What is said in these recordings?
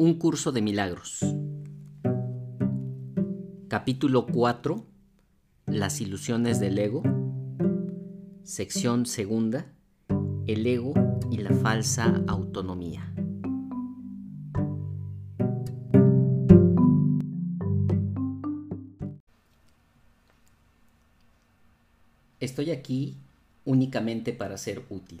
Un curso de milagros. Capítulo 4. Las ilusiones del ego. Sección segunda. El ego y la falsa autonomía. Estoy aquí únicamente para ser útil.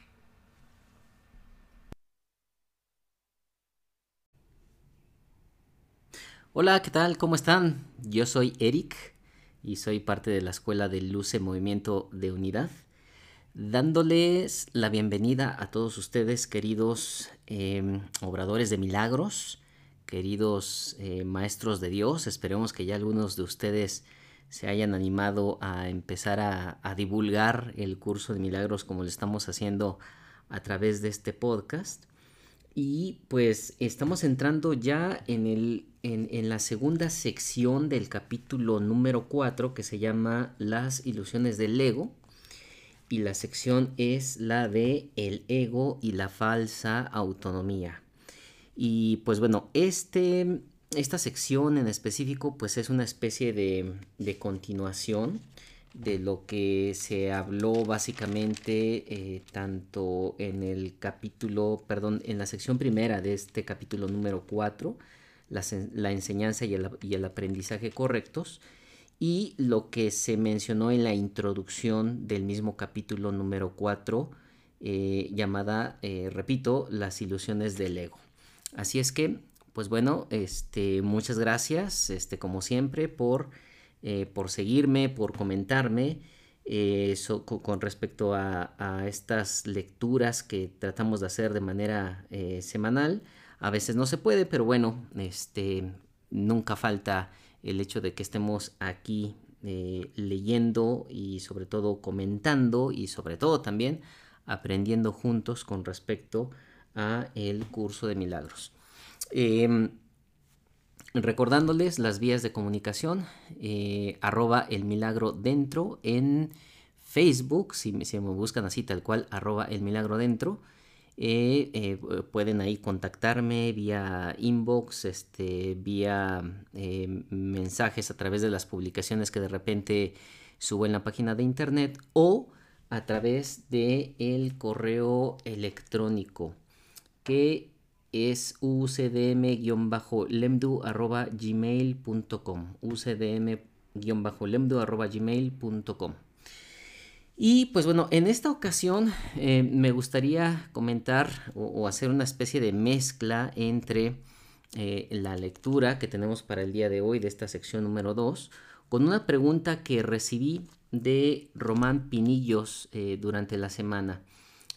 Hola, ¿qué tal? ¿Cómo están? Yo soy Eric y soy parte de la Escuela de Luce Movimiento de Unidad, dándoles la bienvenida a todos ustedes, queridos em, obradores de milagros, queridos eh, maestros de Dios. Esperemos que ya algunos de ustedes se hayan animado a empezar a, a divulgar el curso de milagros como lo estamos haciendo a través de este podcast. Y pues estamos entrando ya en, el, en, la segunda sección del capítulo número 4 que se llama Las ilusiones del ego. Y la sección es la de el ego y la falsa autonomía. Y pues bueno, este, esta sección en específico pues es una especie de, de continuación de lo que se habló básicamente eh, tanto en el capítulo, perdón, en la sección primera de este capítulo número 4, la, enseñanza y el, aprendizaje correctos, y lo que se mencionó en la introducción del mismo capítulo número 4, eh, llamada, eh, repito, las ilusiones del ego. Así es que, pues bueno, este, muchas gracias, este, como siempre, por eh, por seguirme, por comentarme eh, con respecto a, estas lecturas que tratamos de hacer de manera eh, semanal. A veces no se puede, pero bueno, este, nunca falta el hecho de que estemos aquí leyendo y sobre todo comentando y sobre todo también aprendiendo juntos con respecto a el curso de milagros. Recordándoles las vías de comunicación, eh, arroba el milagro dentro en Facebook, si, me buscan así tal cual, arroba el milagro dentro. Eh, eh, pueden ahí contactarme vía inbox, este, vía mensajes a través de las publicaciones que de repente subo en la página de internet o a través de el correo electrónico que es ucdm-lemdu.gmail.com ucdm-lemdu.gmail.com y pues bueno, en esta ocasión eh, me gustaría comentar o, hacer una especie de mezcla entre eh, la lectura que tenemos para el día de hoy de esta sección número 2 con una pregunta que recibí de Román Pinillos eh, durante la semana.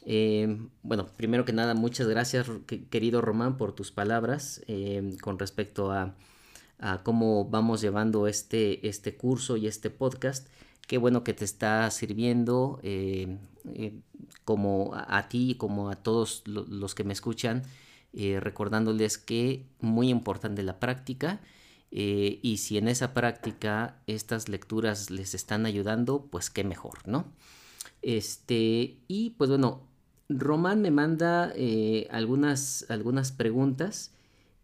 Eh, bueno, primero que nada, muchas gracias, querido Román, por tus palabras eh, con respecto a, cómo vamos llevando este, este curso y este podcast. Qué bueno que te está sirviendo eh, como a, ti, como a todos los que me escuchan, recordándoles que muy importante la práctica. y si en esa práctica estas lecturas les están ayudando, pues qué mejor, ¿no? Este, y pues bueno, Román me manda eh, algunas, algunas preguntas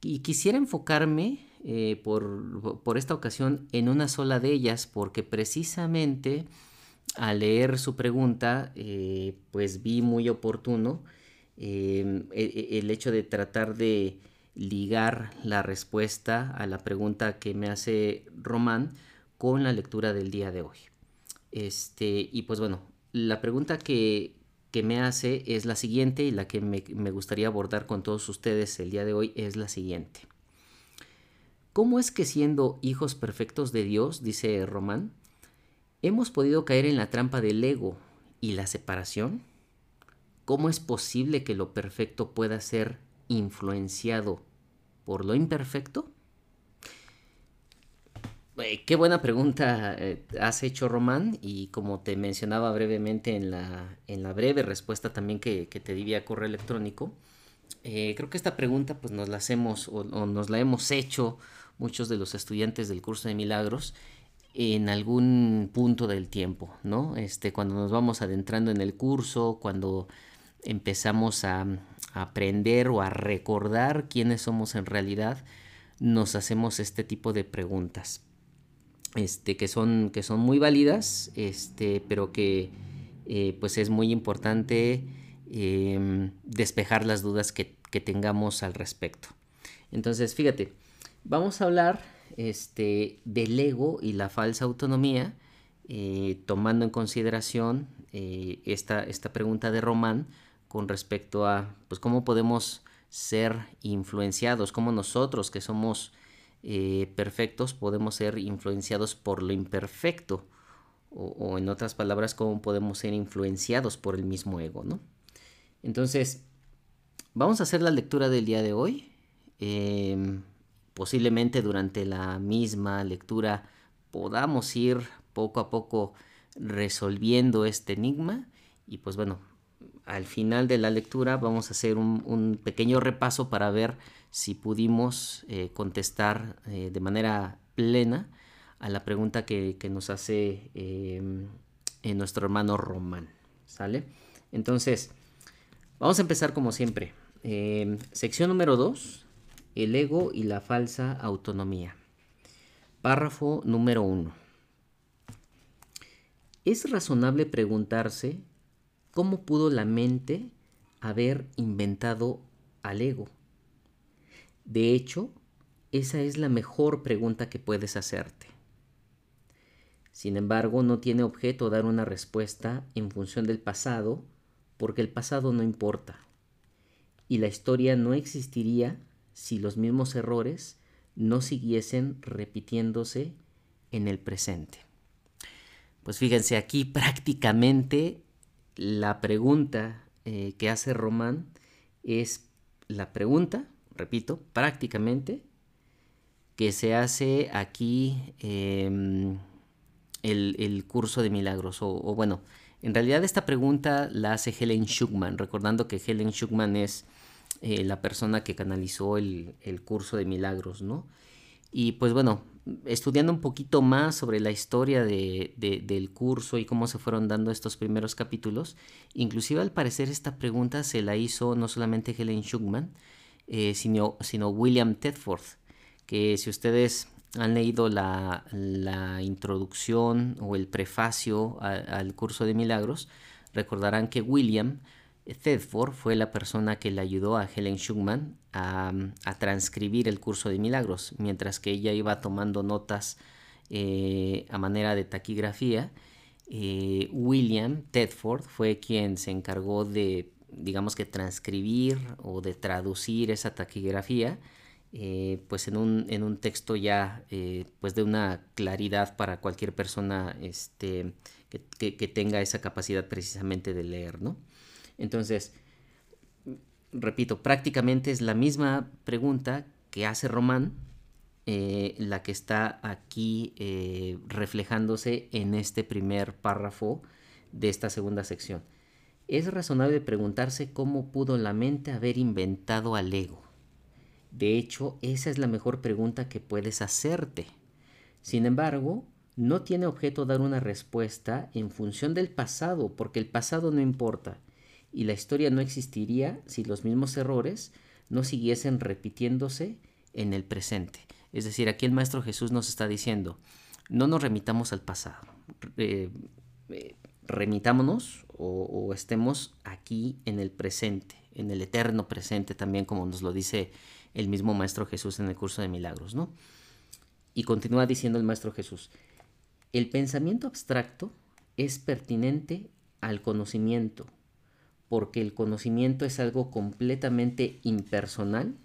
y quisiera enfocarme eh, por, esta ocasión en una sola de ellas porque precisamente al leer su pregunta eh, pues vi muy oportuno e, e, el hecho de tratar de ligar la respuesta a la pregunta que me hace Román con la lectura del día de hoy. Este, y pues bueno, la pregunta que, que me hace es la siguiente y la que me, gustaría abordar con todos ustedes el día de hoy es la siguiente. ¿Cómo es que siendo hijos perfectos de Dios, dice Román, hemos podido caer en la trampa del ego y la separación? ¿Cómo es posible que lo perfecto pueda ser influenciado por lo imperfecto? Qué buena pregunta eh, has hecho, Román, y como te mencionaba brevemente en la, en la breve respuesta también que, te di vía correo electrónico, eh, creo que esta pregunta pues nos la hacemos o, nos la hemos hecho muchos de los estudiantes del curso de milagros en algún punto del tiempo, ¿no? Este, cuando nos vamos adentrando en el curso, cuando empezamos a, a aprender o a recordar quiénes somos en realidad, nos hacemos este tipo de preguntas este, que, son, que son muy válidas, este, pero que eh, pues es muy importante em, despejar las dudas que, tengamos al respecto. Entonces, fíjate, vamos a hablar este, del ego y la falsa autonomía, eh, tomando en consideración eh, esta, esta pregunta de Román con respecto a pues, cómo podemos ser influenciados, cómo nosotros que somos eh, perfectos podemos ser influenciados por lo imperfecto o, en otras palabras cómo podemos ser influenciados por el mismo ego, ¿no? Entonces, vamos a hacer la lectura del día de hoy. Em, posiblemente durante la misma lectura podamos ir poco a poco resolviendo este enigma y pues bueno, al final de la lectura vamos a hacer un pequeño repaso para ver si pudimos eh, contestar eh, de manera plena a la pregunta que, nos hace em, nuestro hermano Román. ¿Sale? Entonces, vamos a empezar como siempre. Em, sección número 2, el ego y la falsa autonomía. Párrafo número 1. Es razonable preguntarse cómo pudo la mente haber inventado al ego de hecho, esa es la mejor pregunta que puedes hacerte. Sin embargo, no tiene objeto dar una respuesta en función del pasado, porque el pasado no importa. Y la historia no existiría si los mismos errores no siguiesen repitiéndose en el presente. Pues fíjense, aquí prácticamente la pregunta eh, que hace Román es la pregunta repito, prácticamente, que se hace aquí em, el, curso de milagros. O, bueno, en realidad esta pregunta la hace Helen Schuckman, recordando que Helen Schuckman es eh, la persona que canalizó el, curso de milagros, ¿no? Y pues bueno, estudiando un poquito más sobre la historia del curso y cómo se fueron dando estos primeros capítulos, inclusive al parecer esta pregunta se la hizo no solamente Helen Schuckman, eh, sino, William Tedford, que si ustedes han leído la, introducción o el prefacio al curso de milagros, recordarán que William Tedford fue la persona que le ayudó a Helen Schumann a, transcribir el curso de milagros, mientras que ella iba tomando notas eh, a manera de taquigrafía. Eh, William Tedford fue quien se encargó de digamos que transcribir o de traducir esa taquigrafía eh, pues en un, en un, texto ya eh, pues de una claridad para cualquier persona este, que, tenga esa capacidad precisamente de leer, ¿no? Entonces, repito, prácticamente es la misma pregunta que hace Román, eh, la que está aquí reflejándose en este primer párrafo de esta segunda sección es razonable preguntarse cómo pudo la mente haber inventado al ego. De hecho, esa es la mejor pregunta que puedes hacerte. Sin embargo, no tiene objeto dar una respuesta en función del pasado, porque el pasado no importa, y la historia no existiría si los mismos errores no siguiesen repitiéndose en el presente. Es decir, aquí el Maestro Jesús nos está diciendo, no nos remitamos al pasado, eh, remitámonos o, estemos aquí en el presente, en el eterno presente también, como nos lo dice el mismo Maestro Jesús en el curso de milagros, ¿no? Y continúa diciendo el Maestro Jesús, el pensamiento abstracto es pertinente al conocimiento, porque el conocimiento es algo completamente impersonal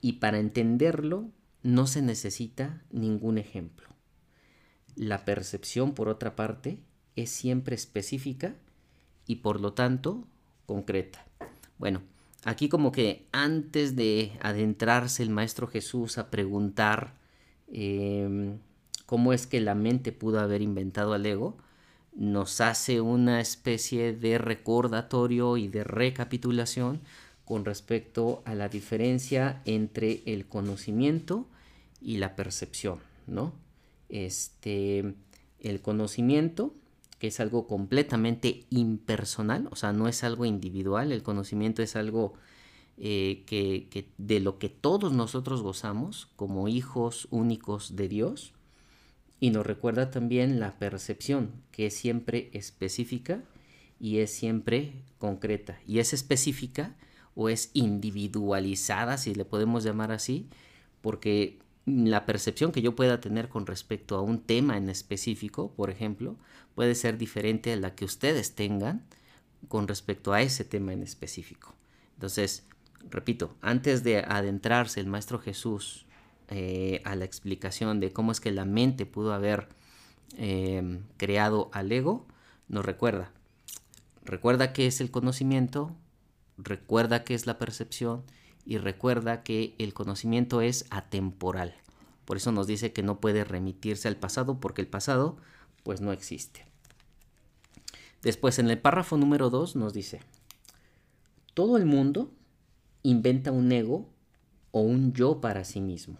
y para entenderlo no se necesita ningún ejemplo. La percepción, por otra parte, es siempre específica y por lo tanto concreta. Bueno, aquí como que antes de adentrarse el Maestro Jesús a preguntar em, cómo es que la mente pudo haber inventado al ego, nos hace una especie de recordatorio y de recapitulación con respecto a la diferencia entre el conocimiento y la percepción, ¿no? Este, el conocimiento, que es algo completamente impersonal, o sea, no es algo individual, el conocimiento es algo eh, que, de lo que todos nosotros gozamos como hijos únicos de Dios, y nos recuerda también la percepción, que es siempre específica y es siempre concreta, y es específica o es individualizada, si le podemos llamar así, porque la percepción que yo pueda tener con respecto a un tema en específico, por ejemplo, puede ser diferente a la que ustedes tengan con respecto a ese tema en específico. Entonces, repito, antes de adentrarse el Maestro Jesús eh, a la explicación de cómo es que la mente pudo haber eh, creado al ego, nos recuerda. Recuerda qué es el conocimiento, recuerda que es la percepción y recuerda que el conocimiento es atemporal. Por eso nos dice que no puede remitirse al pasado porque el pasado pues no existe. Después en el párrafo número 2 nos dice, todo el mundo inventa un ego o un yo para sí mismo,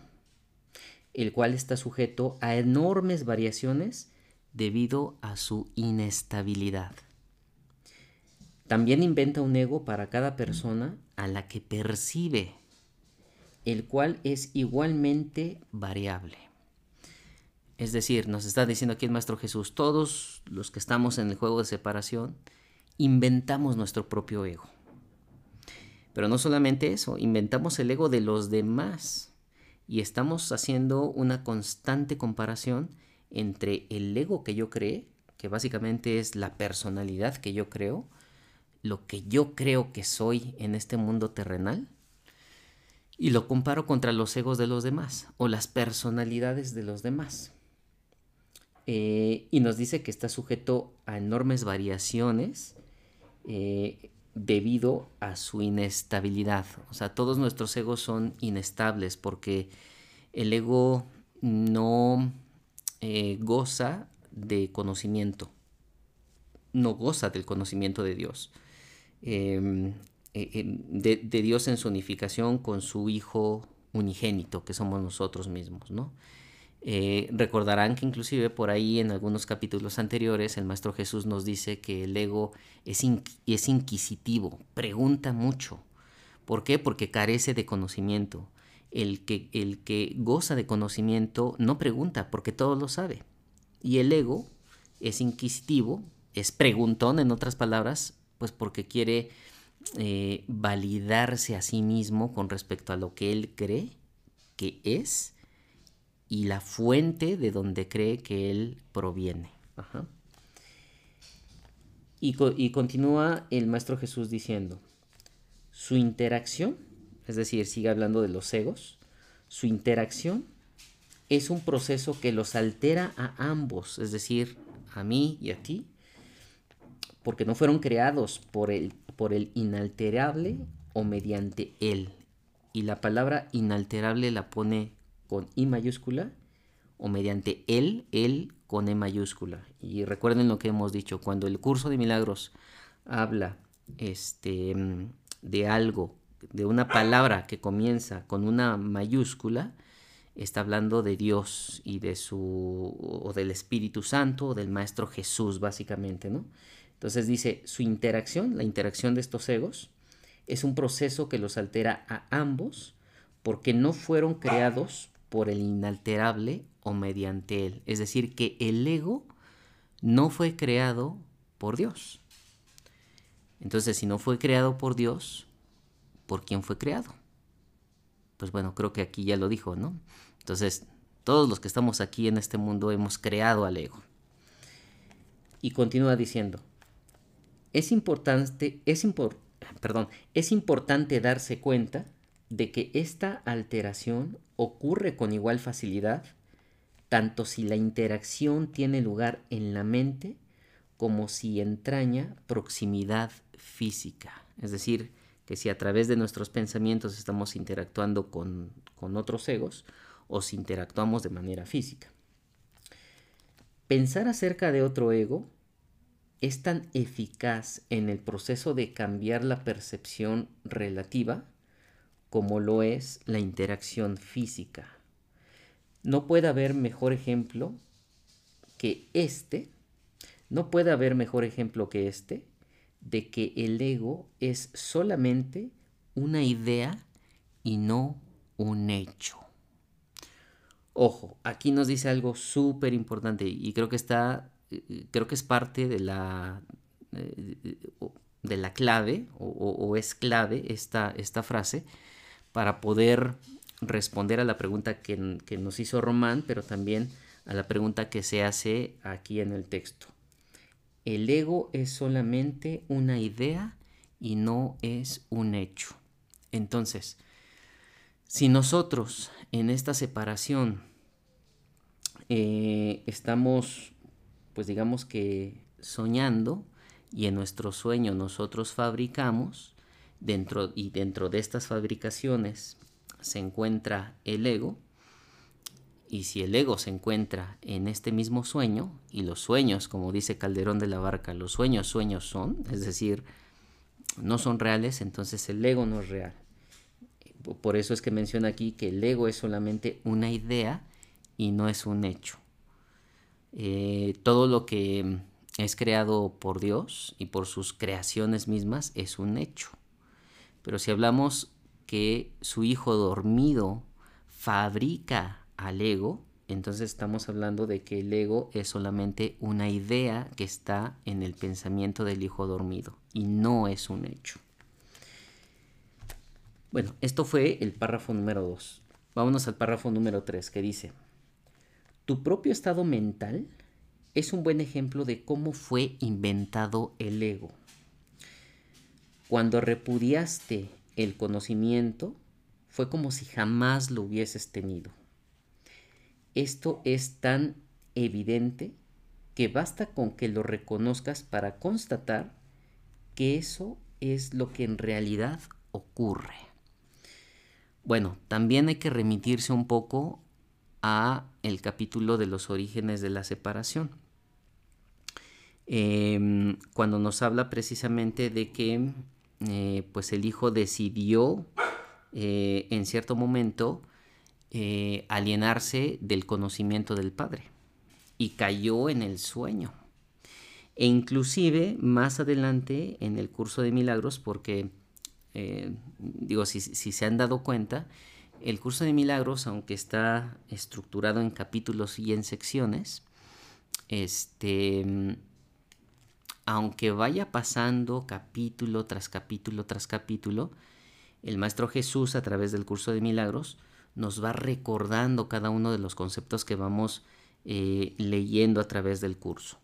el cual está sujeto a enormes variaciones debido a su inestabilidad. También inventa un ego para cada persona a la que percibe, el cual es igualmente variable. Es decir, nos está diciendo aquí el Maestro Jesús, todos los que estamos en el juego de separación, inventamos nuestro propio ego. Pero no solamente eso, inventamos el ego de los demás y estamos haciendo una constante comparación entre el ego que yo creé, que básicamente es la personalidad que yo creo, lo que yo creo que soy en este mundo terrenal y lo comparo contra los egos de los demás o las personalidades de los demás. Eh, y nos dice que está sujeto a enormes variaciones eh, debido a su inestabilidad. O sea, todos nuestros egos son inestables porque el ego no eh, goza de conocimiento, no goza del conocimiento de Dios. Em, e, de, Dios en su unificación con su Hijo unigénito, que somos nosotros mismos, ¿no? Eh, recordarán que inclusive por ahí en algunos capítulos anteriores el Maestro Jesús nos dice que el ego es, es inquisitivo, pregunta mucho. ¿Por qué? Porque carece de conocimiento. El que, el que goza de conocimiento no pregunta porque todo lo sabe. Y el ego es inquisitivo, es preguntón en otras palabras, pues porque quiere eh, validarse a sí mismo con respecto a lo que él cree que es y la fuente de donde cree que él proviene. Y, y, continúa el Maestro Jesús diciendo, su interacción, es decir, sigue hablando de los egos, su interacción es un proceso que los altera a ambos, es decir, a mí y a ti, porque no fueron creados por el, por el inalterable o mediante él. Y la palabra inalterable la pone con I mayúscula o mediante él, él con E mayúscula. Y recuerden lo que hemos dicho, cuando el curso de milagros habla este, de algo, de una palabra que comienza con una mayúscula, está hablando de Dios y de su o del Espíritu Santo o del Maestro Jesús básicamente, ¿no? Entonces dice, su interacción, la interacción de estos egos, es un proceso que los altera a ambos porque no fueron creados por el inalterable o mediante él. Es decir, que el ego no fue creado por Dios. Entonces, si no fue creado por Dios, ¿por quién fue creado? Pues bueno, creo que aquí ya lo dijo, ¿no? Entonces, todos los que estamos aquí en este mundo hemos creado al ego. Y continúa diciendo, es importante, es perdón, es importante darse cuenta de que esta alteración ocurre con igual facilidad tanto si la interacción tiene lugar en la mente como si entraña proximidad física. Es decir, que si a través de nuestros pensamientos estamos interactuando con, con otros egos o si interactuamos de manera física. Pensar acerca de otro ego es tan eficaz en el proceso de cambiar la percepción relativa como lo es la interacción física. No puede haber mejor ejemplo que este, no puede haber mejor ejemplo que este de que el ego es solamente una idea y no un hecho. Ojo, aquí nos dice algo súper importante y creo que está, creo que es parte de la, eh, de la clave o, es clave esta, esta, frase para poder responder a la pregunta que, que nos hizo Román, pero también a la pregunta que se hace aquí en el texto. El ego es solamente una idea y no es un hecho. Entonces, si nosotros en esta separación eh, estamos, pues digamos que soñando y en nuestro sueño nosotros fabricamos, dentro y dentro de estas fabricaciones se encuentra el ego, y si el ego se encuentra en este mismo sueño, y los sueños, como dice Calderón de la Barca, los sueños sueños son, es decir, no son reales, entonces el ego no es real. Por eso es que menciona aquí que el ego es solamente una idea y no es un hecho. Eh, todo lo que es creado por Dios y por sus creaciones mismas es un hecho. Pero si hablamos que su hijo dormido fabrica al ego, entonces estamos hablando de que el ego es solamente una idea que está en el pensamiento del hijo dormido y no es un hecho. Bueno, esto fue el párrafo número 2. Vámonos al párrafo número 3 que dice, tu propio estado mental es un buen ejemplo de cómo fue inventado el ego. Cuando repudiaste el conocimiento, fue como si jamás lo hubieses tenido. Esto es tan evidente que basta con que lo reconozcas para constatar que eso es lo que en realidad ocurre. Bueno, también hay que remitirse un poco a el capítulo de los orígenes de la separación. Em, cuando nos habla precisamente de que eh, pues el hijo decidió eh, en cierto momento eh, alienarse del conocimiento del padre y cayó en el sueño. E inclusive más adelante en el curso de milagros, porque digo, si, si se han dado cuenta, el curso de milagros, aunque está estructurado en capítulos y en secciones, este, aunque vaya pasando capítulo tras capítulo tras capítulo, el Maestro Jesús a través del curso de milagros nos va recordando cada uno de los conceptos que vamos eh, leyendo a través del curso.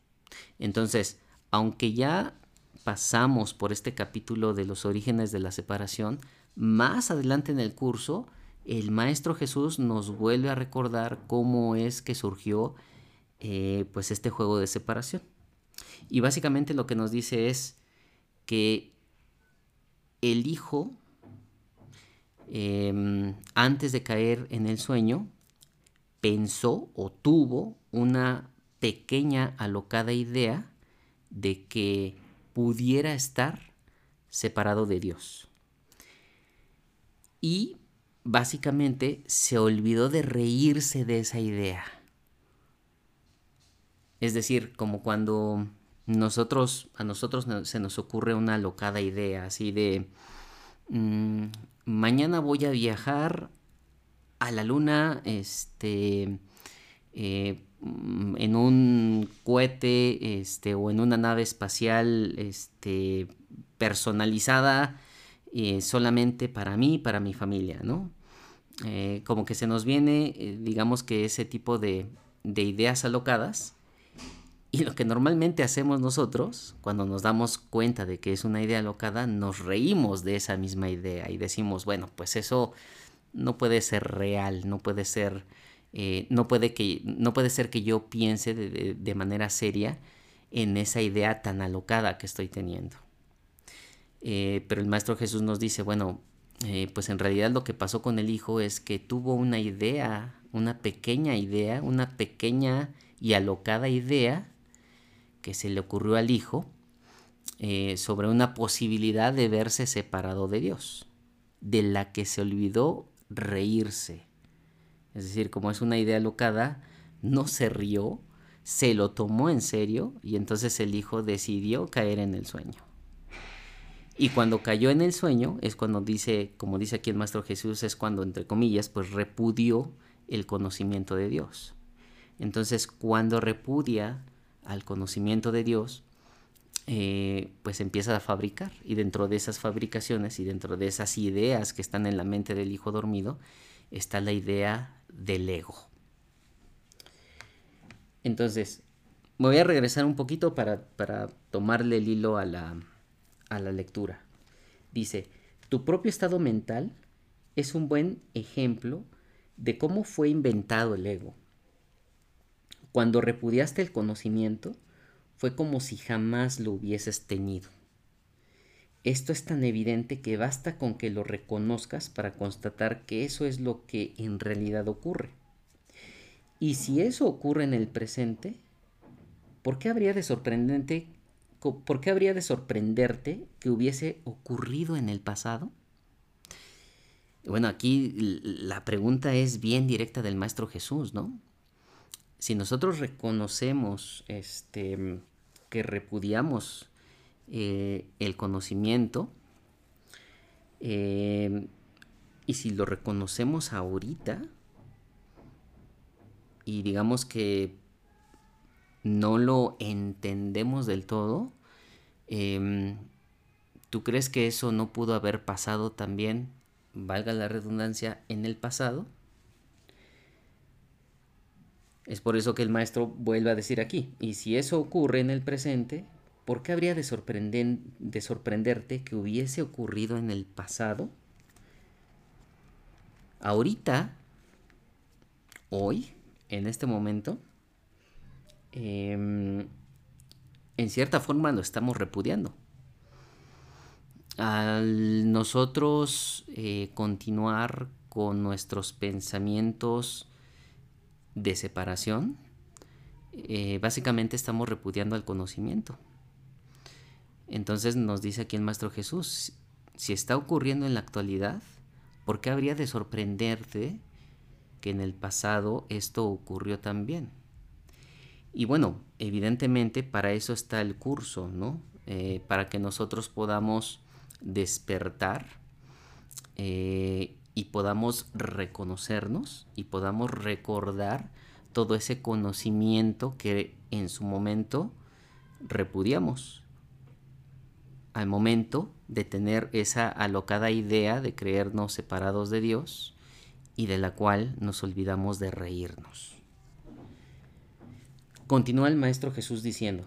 Entonces, aunque ya pasamos por este capítulo de los orígenes de la separación, más adelante en el curso el Maestro Jesús nos vuelve a recordar cómo es que surgió eh, pues este juego de separación. Y básicamente lo que nos dice es que el Hijo, em, antes de caer en el sueño, pensó o tuvo una pequeña alocada idea de que pudiera estar separado de Dios. Y básicamente se olvidó de reírse de esa idea. Es decir, como cuando nosotros, a nosotros se nos ocurre una locada idea, así de, mm, mañana voy a viajar a la luna, este, eh, en un cohete, este, o en una nave espacial, este, personalizada, eh, solamente para mí, para mi familia, ¿no? Eh, como que se nos viene, eh, digamos que ese tipo de, de ideas alocadas. Y lo que normalmente hacemos nosotros, cuando nos damos cuenta de que es una idea alocada, nos reímos de esa misma idea y decimos, bueno, pues eso no puede ser real, no puede ser, no, puede que, no puede ser que yo piense de, de manera seria en esa idea tan alocada que estoy teniendo. Eh, pero el Maestro Jesús nos dice, bueno, eh, pues en realidad lo que pasó con el hijo es que tuvo una idea, una pequeña idea, una pequeña y alocada idea que se le ocurrió al hijo eh, sobre una posibilidad de verse separado de Dios, de la que se olvidó reírse. Es decir, como es una idea alocada, no se rió, se lo tomó en serio y entonces el hijo decidió caer en el sueño. Y cuando cayó en el sueño es cuando dice, como dice aquí el Maestro Jesús, es cuando, entre comillas, pues repudió el conocimiento de Dios. Entonces, cuando repudia al conocimiento de Dios, eh, pues empieza a fabricar. Y dentro de esas fabricaciones y dentro de esas ideas que están en la mente del hijo dormido, está la idea del ego. Entonces, me voy a regresar un poquito para, para tomarle el hilo a la, a la lectura. Dice, tu propio estado mental es un buen ejemplo de cómo fue inventado el ego. Cuando repudiaste el conocimiento, fue como si jamás lo hubieses tenido. Esto es tan evidente que basta con que lo reconozcas para constatar que eso es lo que en realidad ocurre. Y si eso ocurre en el presente, ¿por qué habría de sorprendente ¿por qué habría de sorprenderte que hubiese ocurrido en el pasado? Bueno, aquí la pregunta es bien directa del Maestro Jesús, ¿no? Si nosotros reconocemos este, que repudiamos eh, el conocimiento, eh, y si lo reconocemos ahorita, y digamos que no lo entendemos del todo, em, ¿tú crees que eso no pudo haber pasado también, valga la redundancia, en el pasado? Es por eso que el maestro vuelve a decir aquí, y si eso ocurre en el presente, ¿por qué habría de, de sorprenderte que hubiese ocurrido en el pasado? Ahorita, hoy, en este momento, Em, en cierta forma lo estamos repudiando. Al nosotros eh, continuar con nuestros pensamientos de separación, eh, básicamente estamos repudiando al conocimiento. Entonces nos dice aquí el Maestro Jesús, si está ocurriendo en la actualidad, ¿por qué habría de sorprenderte que en el pasado esto ocurrió también? Y bueno, evidentemente para eso está el curso, ¿no? Eh, para que nosotros podamos despertar eh, y podamos reconocernos y podamos recordar todo ese conocimiento que en su momento repudiamos. Al momento de tener esa alocada idea de creernos separados de Dios y de la cual nos olvidamos de reírnos. Continúa el Maestro Jesús diciendo,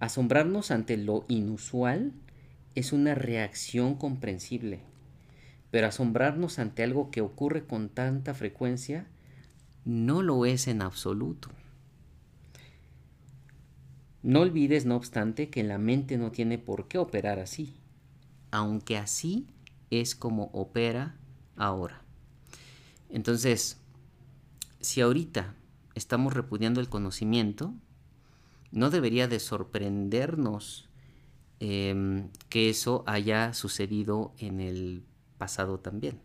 asombrarnos ante lo inusual es una reacción comprensible, pero asombrarnos ante algo que ocurre con tanta frecuencia no lo es en absoluto. No olvides, no obstante, que la mente no tiene por qué operar así, aunque así es como opera ahora. Entonces, si ahorita estamos repudiando el conocimiento, no debería de sorprendernos em, que eso haya sucedido en el pasado también.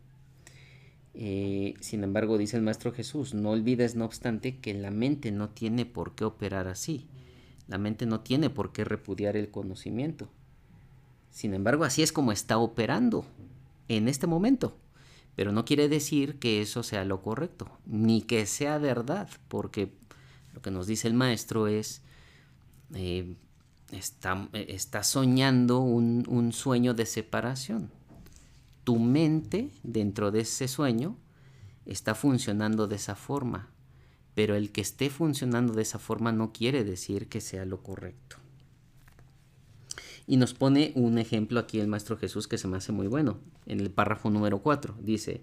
Eh, sin embargo, dice el Maestro Jesús, no olvides, no obstante, que la mente no tiene por qué operar así. La mente no tiene por qué repudiar el conocimiento. Sin embargo, así es como está operando en este momento. Pero no quiere decir que eso sea lo correcto, ni que sea verdad, porque lo que nos dice el maestro es, eh, está, está, soñando un, un sueño de separación. Tu mente, dentro de ese sueño, está funcionando de esa forma, pero el que esté funcionando de esa forma no quiere decir que sea lo correcto. Y nos pone un ejemplo aquí el Maestro Jesús que se me hace muy bueno, en el párrafo número 4. Dice,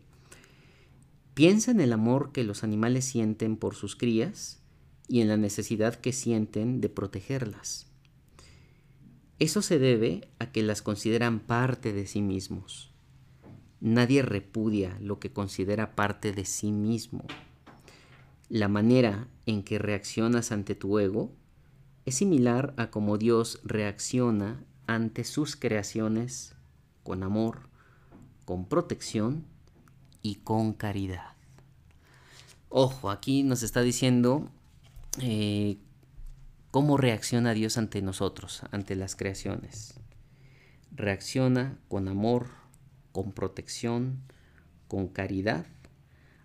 piensa en el amor que los animales sienten por sus crías y en la necesidad que sienten de protegerlas. Eso se debe a que las consideran parte de sí mismos. Nadie repudia lo que considera parte de sí mismo. la manera en que reaccionas ante tu ego es similar a cómo Dios reacciona ante sus creaciones con amor, con protección y con caridad. Ojo, aquí nos está diciendo eh, cómo reacciona Dios ante nosotros, ante las creaciones. Reacciona con amor, con protección, con caridad,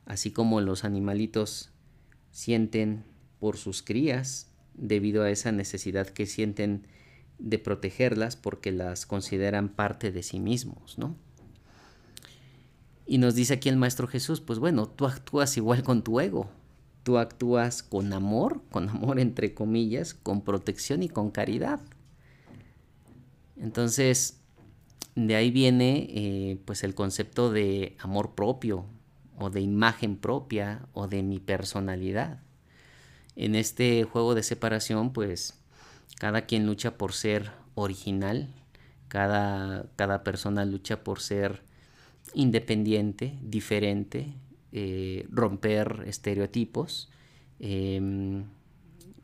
así como los animalitos sienten por sus crías debido a esa necesidad que sienten de protegerlas porque las consideran parte de sí mismos, ¿no? Y nos dice aquí el Maestro Jesús, pues bueno, tú actúas igual con tu ego, tú actúas con amor, con amor entre comillas, con protección y con caridad. Entonces, de ahí viene eh, pues el concepto de amor propio o de imagen propia o de mi personalidad. En este juego de separación, pues cada quien lucha por ser original, cada, cada persona lucha por ser independiente, diferente, eh, romper estereotipos, em,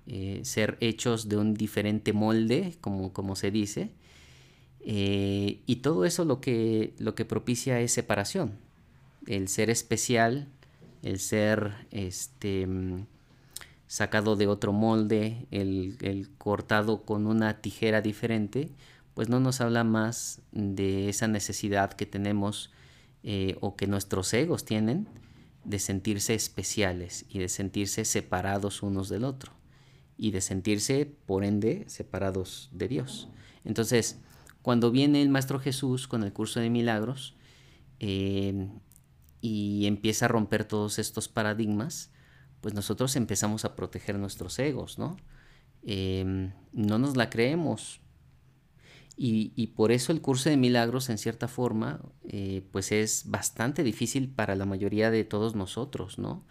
eh, ser hechos de un diferente molde, como, como se dice, eh, y todo eso lo que, lo que propicia es separación, el ser especial, el ser este, sacado de otro molde, el, cortado con una tijera diferente, pues no nos habla más de esa necesidad que tenemos eh, o que nuestros egos tienen de sentirse especiales y de sentirse separados unos del otro y de sentirse, por ende, separados de Dios. Entonces, cuando viene el Maestro Jesús con el curso de milagros eh, y empieza a romper todos estos paradigmas, pues nosotros empezamos a proteger nuestros egos, ¿no? Em, no nos la creemos. Y, por eso el curso de milagros, en cierta forma, eh, pues es bastante difícil para la mayoría de todos nosotros, ¿no?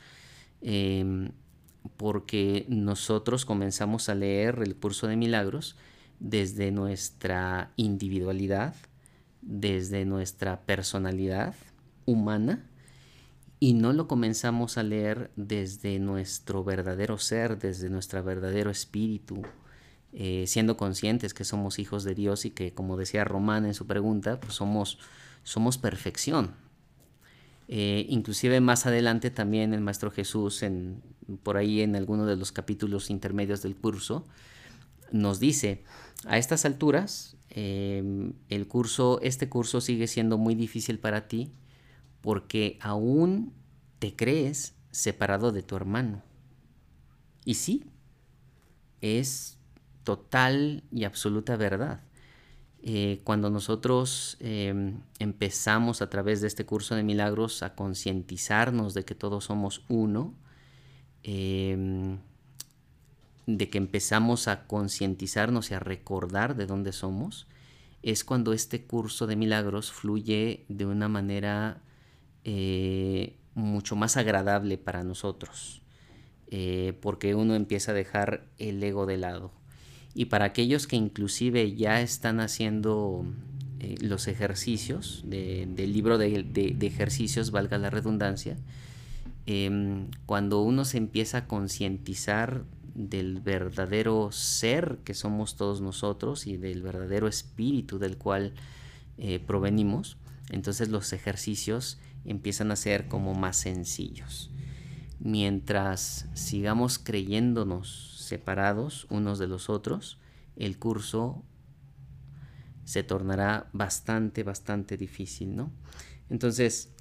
Em, porque nosotros comenzamos a leer el curso de milagros desde nuestra individualidad, desde nuestra personalidad humana, y no lo comenzamos a leer desde nuestro verdadero ser, desde nuestro verdadero espíritu, eh, siendo conscientes que somos hijos de Dios y que, como decía Román en su pregunta, pues somos, somos perfección. Eh, inclusive más adelante también el Maestro Jesús, en, por ahí en alguno de los capítulos intermedios del curso, nos dice, a estas alturas, eh, el curso, este curso sigue siendo muy difícil para ti porque aún te crees separado de tu hermano. Y sí, es total y absoluta verdad. Eh, cuando nosotros em, empezamos a través de este curso de milagros a concientizarnos de que todos somos uno, em, de que empezamos a concientizarnos y a recordar de dónde somos, es cuando este curso de milagros fluye de una manera eh, mucho más agradable para nosotros, eh, porque uno empieza a dejar el ego de lado. Y para aquellos que inclusive ya están haciendo eh, los ejercicios del libro de, ejercicios, valga la redundancia, em, cuando uno se empieza a concientizar del verdadero ser que somos todos nosotros y del verdadero espíritu del cual provenimos, entonces los ejercicios empiezan a ser como más sencillos. Mientras sigamos creyéndonos separados unos de los otros, el curso se tornará bastante, bastante difícil, ¿no? Entonces,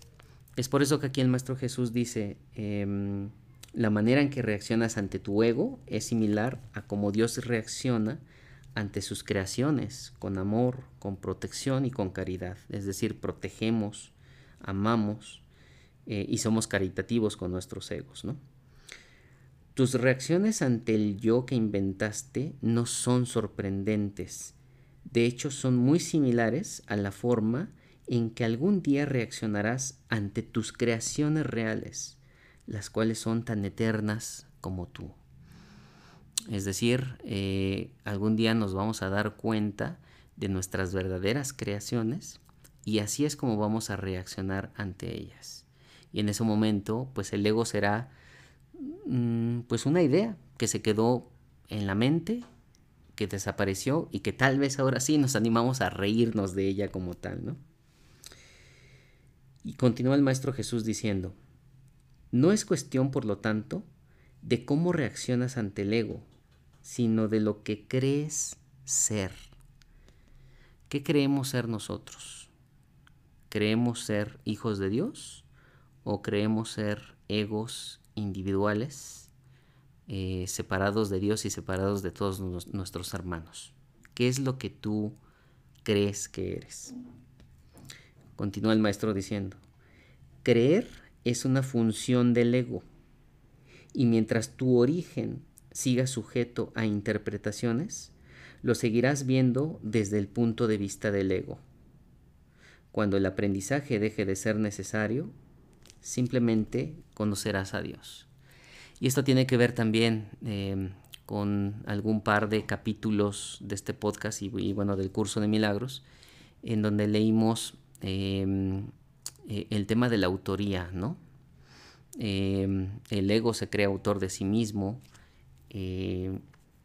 es por eso que aquí el Maestro Jesús dice, em, la manera en que reaccionas ante tu ego es similar a como Dios reacciona ante sus creaciones, con amor, con protección y con caridad. Es decir, protegemos, amamos eh, y somos caritativos con nuestros egos, ¿no? Tus reacciones ante el yo que inventaste no son sorprendentes. De hecho, son muy similares a la forma en que algún día reaccionarás ante tus creaciones reales, las cuales son tan eternas como tú. Es decir, eh, algún día nos vamos a dar cuenta de nuestras verdaderas creaciones y así es como vamos a reaccionar ante ellas. Y en ese momento, pues el ego será mm, pues una idea que se quedó en la mente, que desapareció y que tal vez ahora sí nos animamos a reírnos de ella como tal, ¿no? Y continúa el Maestro Jesús diciendo, no es cuestión, por lo tanto, de cómo reaccionas ante el ego, sino de lo que crees ser. ¿Qué creemos ser nosotros? ¿Creemos ser hijos de Dios o creemos ser egos individuales, eh, separados de Dios y separados de todos nuestros hermanos? ¿Qué es lo que tú crees que eres? Continúa el maestro diciendo, creer es una función del ego y mientras tu origen siga sujeto a interpretaciones, lo seguirás viendo desde el punto de vista del ego. Cuando el aprendizaje deje de ser necesario, simplemente conocerás a Dios. Y esto tiene que ver también em, con algún par de capítulos de este podcast y, bueno, del curso de milagros, en donde leímos em, e, el tema de la autoría, ¿no? Em, el ego se cree autor de sí mismo eh,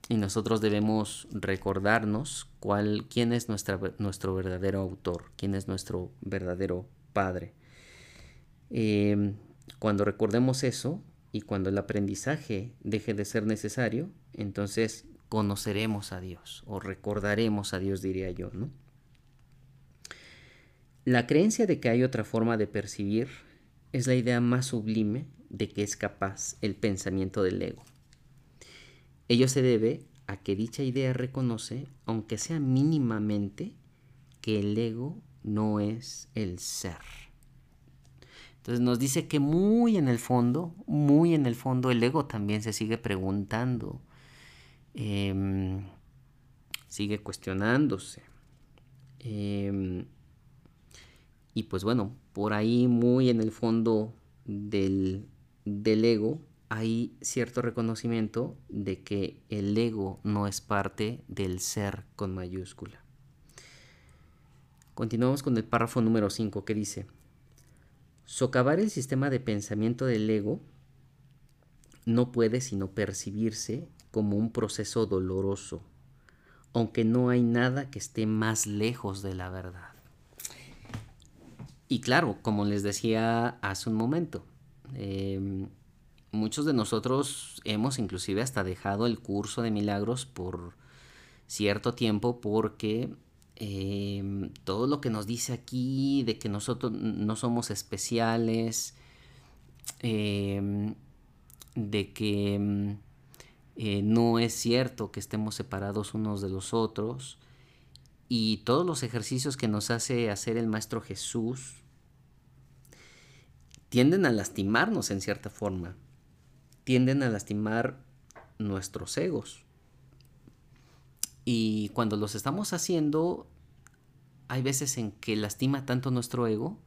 y nosotros debemos recordarnos cuál, quién es nuestra, nuestro verdadero autor, quién es nuestro verdadero padre. Em, cuando recordemos eso y cuando el aprendizaje deje de ser necesario, entonces conoceremos a Dios o recordaremos a Dios, diría yo, ¿no? La creencia de que hay otra forma de percibir es la idea más sublime de que es capaz el pensamiento del ego. Ello se debe a que dicha idea reconoce, aunque sea mínimamente, que el ego no es el ser. Entonces nos dice que muy en el fondo, muy en el fondo, el ego también se sigue preguntando, em, sigue cuestionándose. Em, y pues bueno, por ahí muy en el fondo del, del ego hay cierto reconocimiento de que el ego no es parte del ser con mayúscula. Continuamos con el párrafo número 5 que dice, socavar el sistema de pensamiento del ego no puede sino percibirse como un proceso doloroso, aunque no hay nada que esté más lejos de la verdad. Y claro, como les decía hace un momento, em, muchos de nosotros hemos inclusive hasta dejado el curso de milagros por cierto tiempo porque em, todo lo que nos dice aquí de que nosotros no somos especiales, em, de que eh, no es cierto que estemos separados unos de los otros, y todos los ejercicios que nos hace hacer el Maestro Jesús tienden a lastimarnos en cierta forma, tienden a lastimar nuestros egos. Y cuando los estamos haciendo, hay veces en que lastima tanto nuestro ego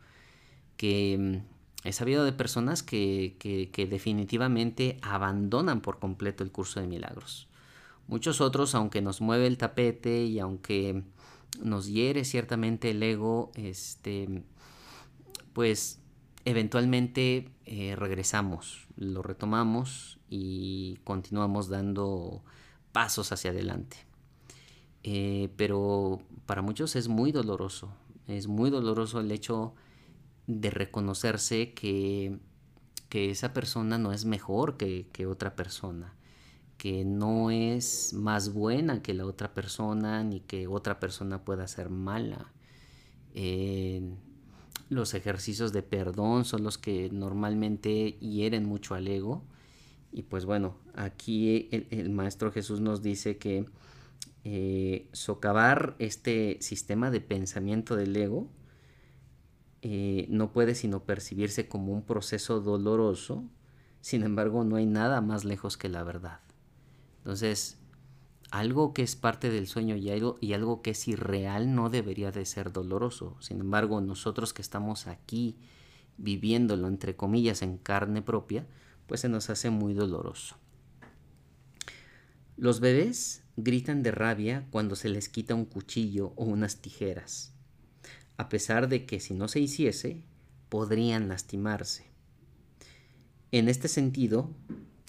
que mm, he sabido de personas que, que definitivamente abandonan por completo el curso de milagros. Muchos otros, aunque nos mueve el tapete y aunque nos hiere ciertamente el ego, este, pues eventualmente eh, regresamos, lo retomamos y continuamos dando pasos hacia adelante. Eh, pero para muchos es muy doloroso, es muy doloroso el hecho de reconocerse que, que esa persona no es mejor que, que otra persona que no es más buena que la otra persona ni que otra persona pueda ser mala. Los ejercicios de perdón son los que normalmente hieren mucho al ego. Y pues bueno, aquí el, Maestro Jesús nos dice que eh, socavar este sistema de pensamiento del ego eh, no puede sino percibirse como un proceso doloroso, sin embargo no hay nada más lejos que la verdad. Entonces, algo que es parte del sueño y algo, y algo que es irreal no debería de ser doloroso. Sin embargo, nosotros que estamos aquí viviéndolo, entre comillas, en carne propia, pues se nos hace muy doloroso. Los bebés gritan de rabia cuando se les quita un cuchillo o unas tijeras, a pesar de que si no se hiciese, podrían lastimarse. En este sentido,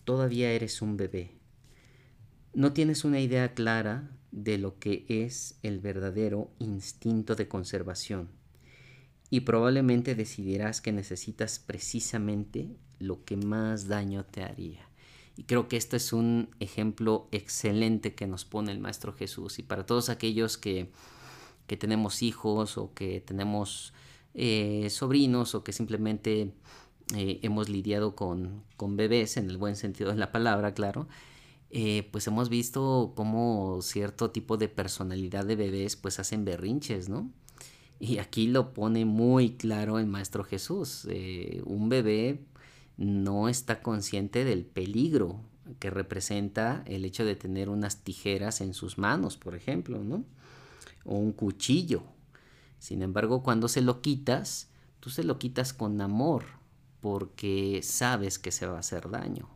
todavía eres un bebé. No tienes una idea clara de lo que es el verdadero instinto de conservación y probablemente decidirás que necesitas precisamente lo que más daño te haría. Y creo que este es un ejemplo excelente que nos pone el Maestro Jesús. Y para todos aquellos que, que tenemos hijos o que tenemos eh, sobrinos o que simplemente eh, hemos lidiado con, con, bebés, en el buen sentido de la palabra, claro, eh, pues hemos visto cómo cierto tipo de personalidad de bebés pues hacen berrinches, ¿no? Y aquí lo pone muy claro el Maestro Jesús. un bebé no está consciente del peligro que representa el hecho de tener unas tijeras en sus manos, por ejemplo, ¿no? O un cuchillo. Sin embargo, cuando se lo quitas, tú se lo quitas con amor, porque sabes que se va a hacer daño.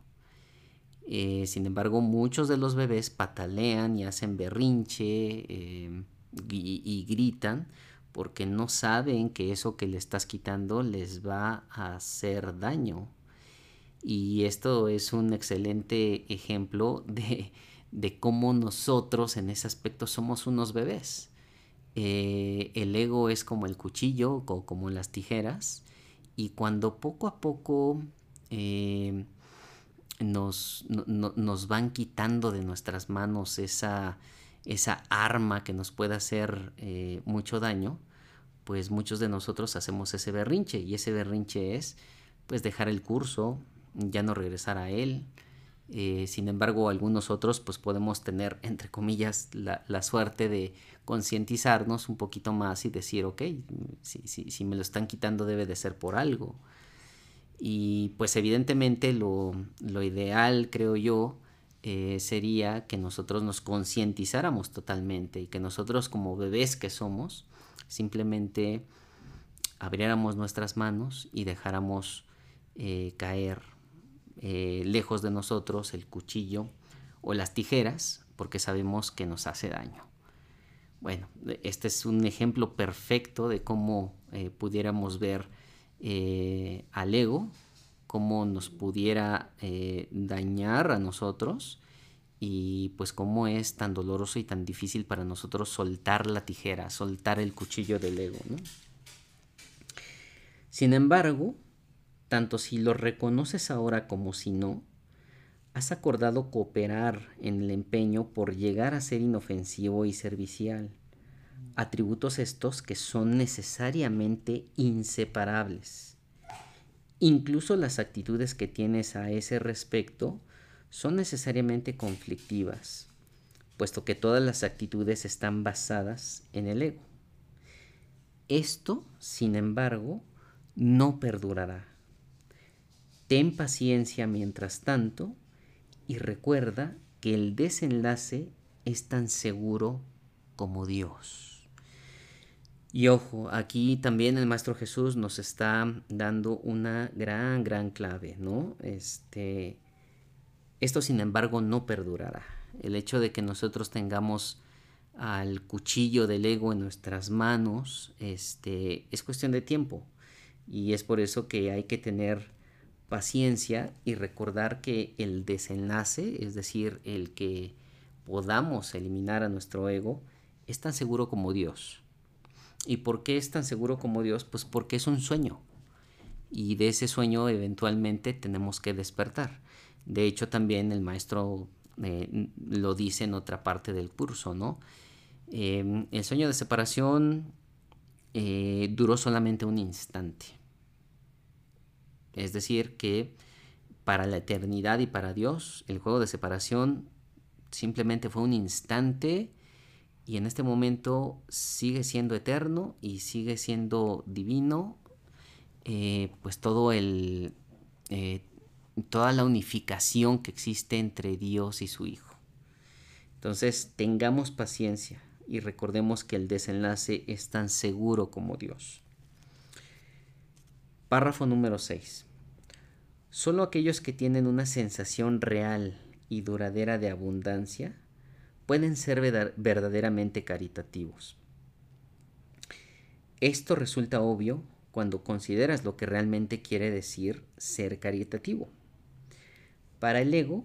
Eh, sin embargo, muchos de los bebés patalean y hacen berrinche eh, y gritan porque no saben que eso que le estás quitando les va a hacer daño y esto es un excelente ejemplo de, cómo nosotros en ese aspecto somos unos bebés. Eh, el ego es como el cuchillo o como las tijeras y cuando poco a poco nos, nos, van quitando de nuestras manos esa, esa arma que nos puede hacer eh, mucho daño, pues muchos de nosotros hacemos ese berrinche y ese berrinche es pues dejar el curso, ya no regresar a él. Eh, sin embargo, algunos otros pues podemos tener, entre comillas, la, suerte de concientizarnos un poquito más y decir, ok, si, si, me lo están quitando debe de ser por algo. Y pues evidentemente lo, ideal, creo yo, eh, sería que nosotros nos concientizáramos totalmente y que nosotros como bebés que somos, simplemente abriéramos nuestras manos y dejáramos eh, caer eh, lejos de nosotros el cuchillo o las tijeras porque sabemos que nos hace daño. Bueno, este es un ejemplo perfecto de cómo pudiéramos ver eh, al ego, cómo nos pudiera dañar a nosotros y pues cómo es tan doloroso y tan difícil para nosotros soltar la tijera, soltar el cuchillo del ego. Sin embargo, tanto si lo reconoces ahora como si no, has acordado cooperar en el empeño por llegar a ser inofensivo y servicial, atributos estos que son necesariamente inseparables. Incluso las actitudes que tienes a ese respecto son necesariamente conflictivas, puesto que todas las actitudes están basadas en el ego. Esto, sin embargo, no perdurará Ten paciencia mientras tanto y recuerda que el desenlace es tan seguro como Dios. Y ojo, aquí también el Maestro Jesús nos está dando una gran, gran clave, ¿no? Este, esto, sin embargo, no perdurará. El hecho de que nosotros tengamos al cuchillo del ego en nuestras manos, este, es cuestión de tiempo. Y es por eso que hay que tener paciencia y recordar que el desenlace, es decir, el que podamos eliminar a nuestro ego, es tan seguro como Dios. ¿Y por qué es tan seguro como Dios? Pues porque es un sueño. Y de ese sueño eventualmente tenemos que despertar. De hecho, también el maestro eh, lo dice en otra parte del curso, ¿no? Em, el sueño de separación eh, duró solamente un instante. Es decir, que para la eternidad y para Dios, el juego de separación simplemente fue un instante y en este momento sigue siendo eterno y sigue siendo divino, eh, pues todo el, eh, toda la unificación que existe entre Dios y su Hijo. Entonces tengamos paciencia y recordemos que el desenlace es tan seguro como Dios. Párrafo número 6. Solo aquellos que tienen una sensación real y duradera de abundancia pueden ser verdaderamente caritativos. Esto resulta obvio cuando consideras lo que realmente quiere decir ser caritativo. Para el ego,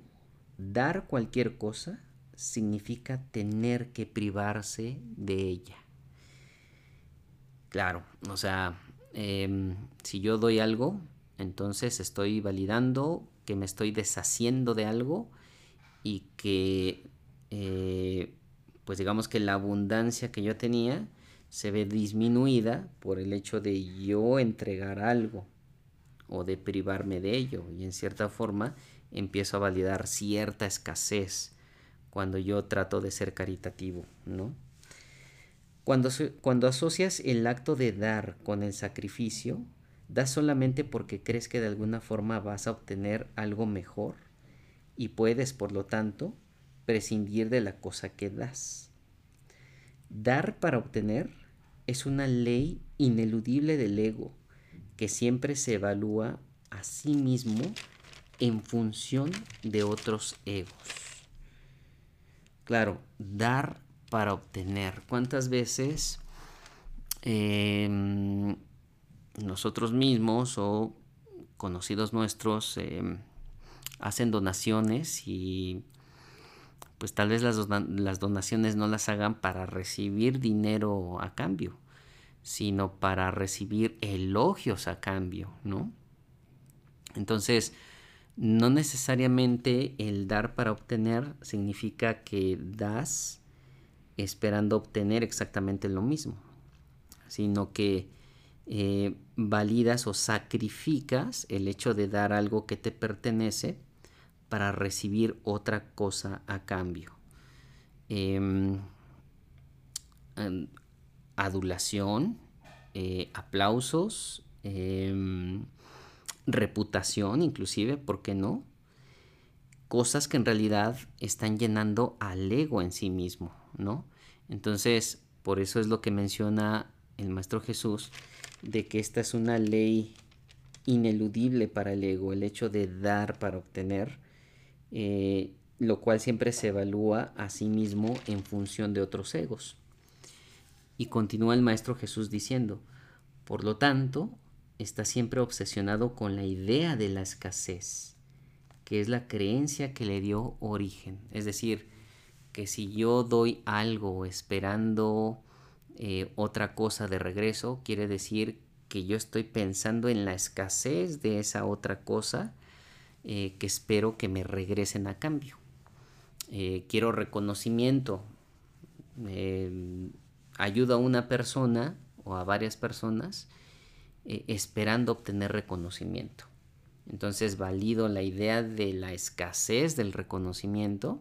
dar cualquier cosa significa tener que privarse de ella. Claro, o sea, em, si yo doy algo, entonces estoy validando que me estoy deshaciendo de algo y que, eh, pues digamos que la abundancia que yo tenía se ve disminuida por el hecho de yo entregar algo o de privarme de ello y en cierta forma empiezo a validar cierta escasez cuando yo trato de ser caritativo, ¿no? Cuando, cuando asocias el acto de dar con el sacrificio, das solamente porque crees que de alguna forma vas a obtener algo mejor y puedes, por lo tanto, prescindir de la cosa que das. Dar para obtener es una ley ineludible del ego que siempre se evalúa a sí mismo en función de otros egos. Claro, dar para obtener. ¿Cuántas veces em, nosotros mismos o conocidos nuestros em, hacen donaciones y pues tal vez las, donaciones no las hagan para recibir dinero a cambio, sino para recibir elogios a cambio, ¿no? Entonces, no necesariamente el dar para obtener significa que das esperando obtener exactamente lo mismo, sino que eh, validas o sacrificas el hecho de dar algo que te pertenece para recibir otra cosa a cambio. Em, adulación, eh, aplausos, em, reputación inclusive, ¿por qué no? Cosas que en realidad están llenando al ego en sí mismo, ¿no? Entonces, por eso es lo que menciona el Maestro Jesús, de que esta es una ley ineludible para el ego, el hecho de dar para obtener, eh, lo cual siempre se evalúa a sí mismo en función de otros egos. Y continúa el Maestro Jesús diciendo, por lo tanto, está siempre obsesionado con la idea de la escasez, que es la creencia que le dio origen. Es decir, que si yo doy algo esperando eh, otra cosa de regreso, quiere decir que yo estoy pensando en la escasez de esa otra cosa eh, que espero que me regresen a cambio. Eh, quiero reconocimiento. ayuda a una persona o a varias personas eh, esperando obtener reconocimiento. Entonces valido la idea de la escasez del reconocimiento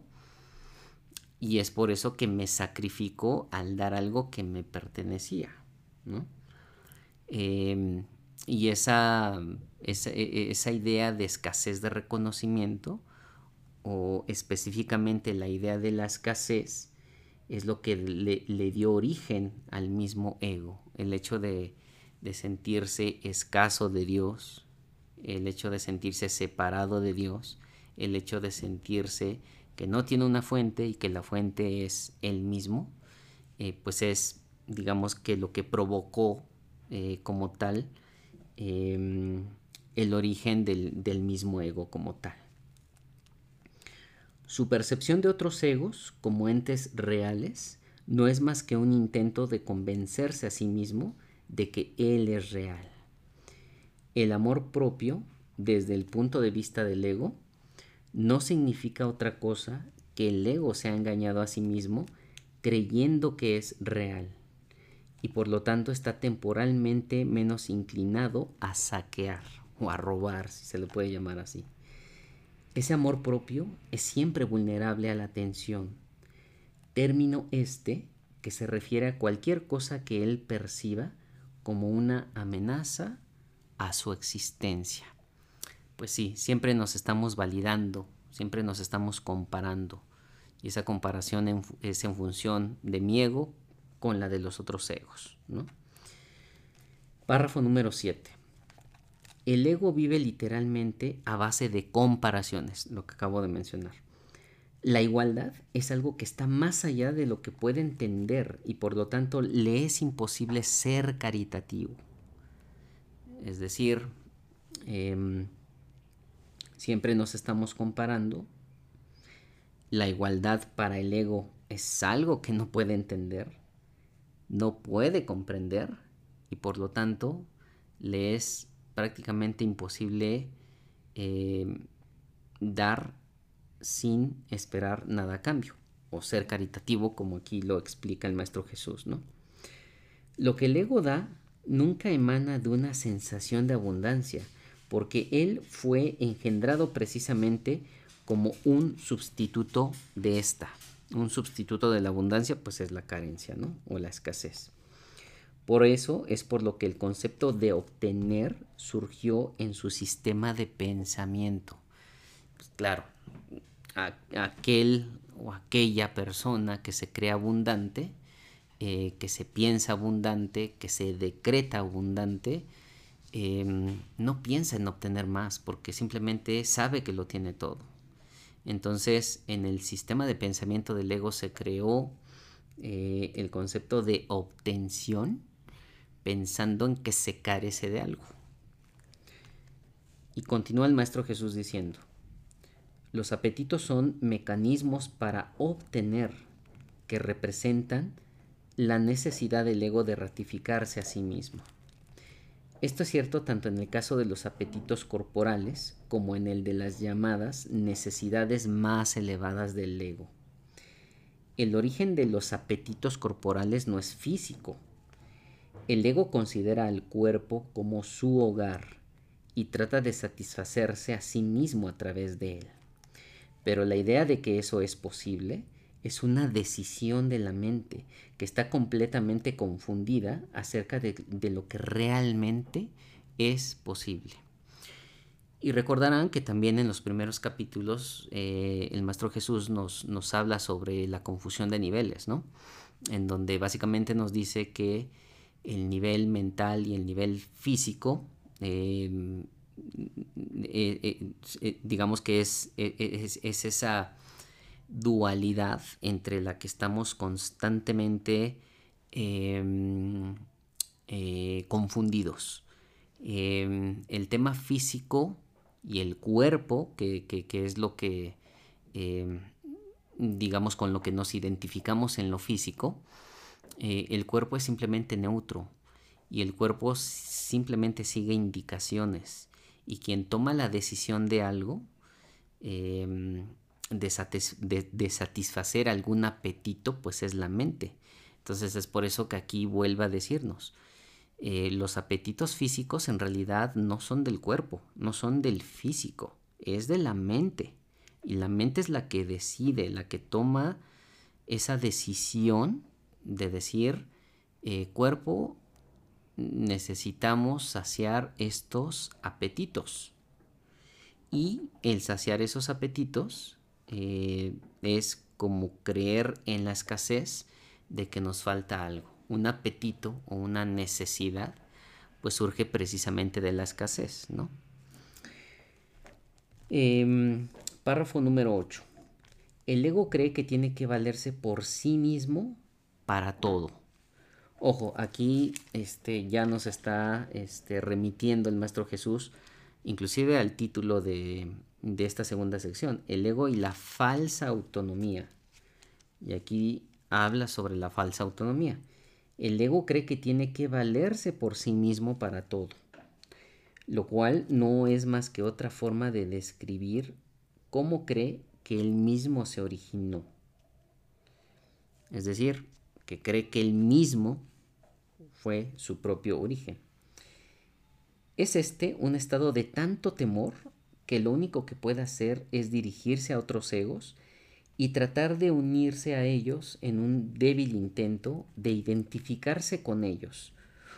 y es por eso que me sacrifico al dar algo que me pertenecía. Em, y esa, esa, e, esa, idea de escasez de reconocimiento o específicamente la idea de la escasez es lo que le, le dio origen al mismo ego, el hecho de de sentirse escaso de Dios, el hecho de sentirse separado de Dios, el hecho de sentirse que no tiene una fuente y que la fuente es Él mismo, eh, pues es, digamos que lo que provocó eh, como tal em, el origen del, del mismo ego como tal. Su percepción de otros egos como entes reales no es más que un intento de convencerse a sí mismo de que Él es real. El amor propio, desde el punto de vista del ego, no significa otra cosa que el ego se ha engañado a sí mismo creyendo que es real y por lo tanto está temporalmente menos inclinado a saquear o a robar, si se le puede llamar así. Ese amor propio es siempre vulnerable a la tensión, término este que se refiere a cualquier cosa que él perciba como una amenaza a su existencia. Pues sí, siempre nos estamos validando, siempre nos estamos comparando. Y esa comparación es en función de mi ego con la de los otros egos. Párrafo número 7. El ego vive literalmente a base de comparaciones, lo que acabo de mencionar. La igualdad es algo que está más allá de lo que puede entender y por lo tanto le es imposible ser caritativo. Es decir, em, siempre nos estamos comparando. La igualdad para el ego es algo que no puede entender, no puede comprender y por lo tanto le es prácticamente imposible eh, dar sin esperar nada a cambio o ser caritativo como aquí lo explica el Maestro Jesús, ¿no? Lo que el ego da nunca emana de una sensación de abundancia, porque él fue engendrado precisamente como un sustituto de esta. Un sustituto de la abundancia pues es la carencia, ¿no? O la escasez. Por eso es por lo que el concepto de obtener surgió en su sistema de pensamiento. Pues claro, aquel o aquella persona que se cree abundante, eh, que se piensa abundante, que se decreta abundante, em, no piensa en obtener más porque simplemente sabe que lo tiene todo. Entonces, en el sistema de pensamiento del ego se creó eh, el concepto de obtención pensando en que se carece de algo. Y continúa el Maestro Jesús diciendo, los apetitos son mecanismos para obtener que representan la necesidad del ego de ratificarse a sí mismo. Esto es cierto tanto en el caso de los apetitos corporales como en el de las llamadas necesidades más elevadas del ego. El origen de los apetitos corporales no es físico. El ego considera al cuerpo como su hogar y trata de satisfacerse a sí mismo a través de él. Pero la idea de que eso es posible es una decisión de la mente que está completamente confundida acerca de, lo que realmente es posible. Y recordarán que también en los primeros capítulos eh, el Maestro Jesús nos, nos, habla sobre la confusión de niveles, ¿no? En donde básicamente nos dice que el nivel mental y el nivel físico eh, eh, eh, eh, digamos que es, es, esa dualidad entre la que estamos constantemente em, confundidos. Em, el tema físico y el cuerpo, que, que es lo que, em, digamos, con lo que nos identificamos en lo físico, el cuerpo es simplemente neutro y el cuerpo simplemente sigue indicaciones y quien toma la decisión de algo, em, de, satisfacer algún apetito, pues es la mente. Entonces es por eso que aquí vuelve a decirnos, eh, los apetitos físicos en realidad no son del cuerpo, no son del físico, es de la mente. Y la mente es la que decide, la que toma esa decisión de decir, eh, cuerpo, necesitamos saciar estos apetitos. Y el saciar esos apetitos eh, es como creer en la escasez de que nos falta algo. Un apetito o una necesidad pues surge precisamente de la escasez, ¿no? Em, párrafo número 8. El ego cree que tiene que valerse por sí mismo para todo. Ojo, aquí este, ya nos está este, remitiendo el Maestro Jesús, inclusive al título de, de esta segunda sección, el ego y la falsa autonomía. Y aquí habla sobre la falsa autonomía. El ego cree que tiene que valerse por sí mismo para todo, lo cual no es más que otra forma de describir cómo cree que él mismo se originó. Es decir, que cree que él mismo fue su propio origen. Es este un estado de tanto temor que lo único que puede hacer es dirigirse a otros egos y tratar de unirse a ellos en un débil intento de identificarse con ellos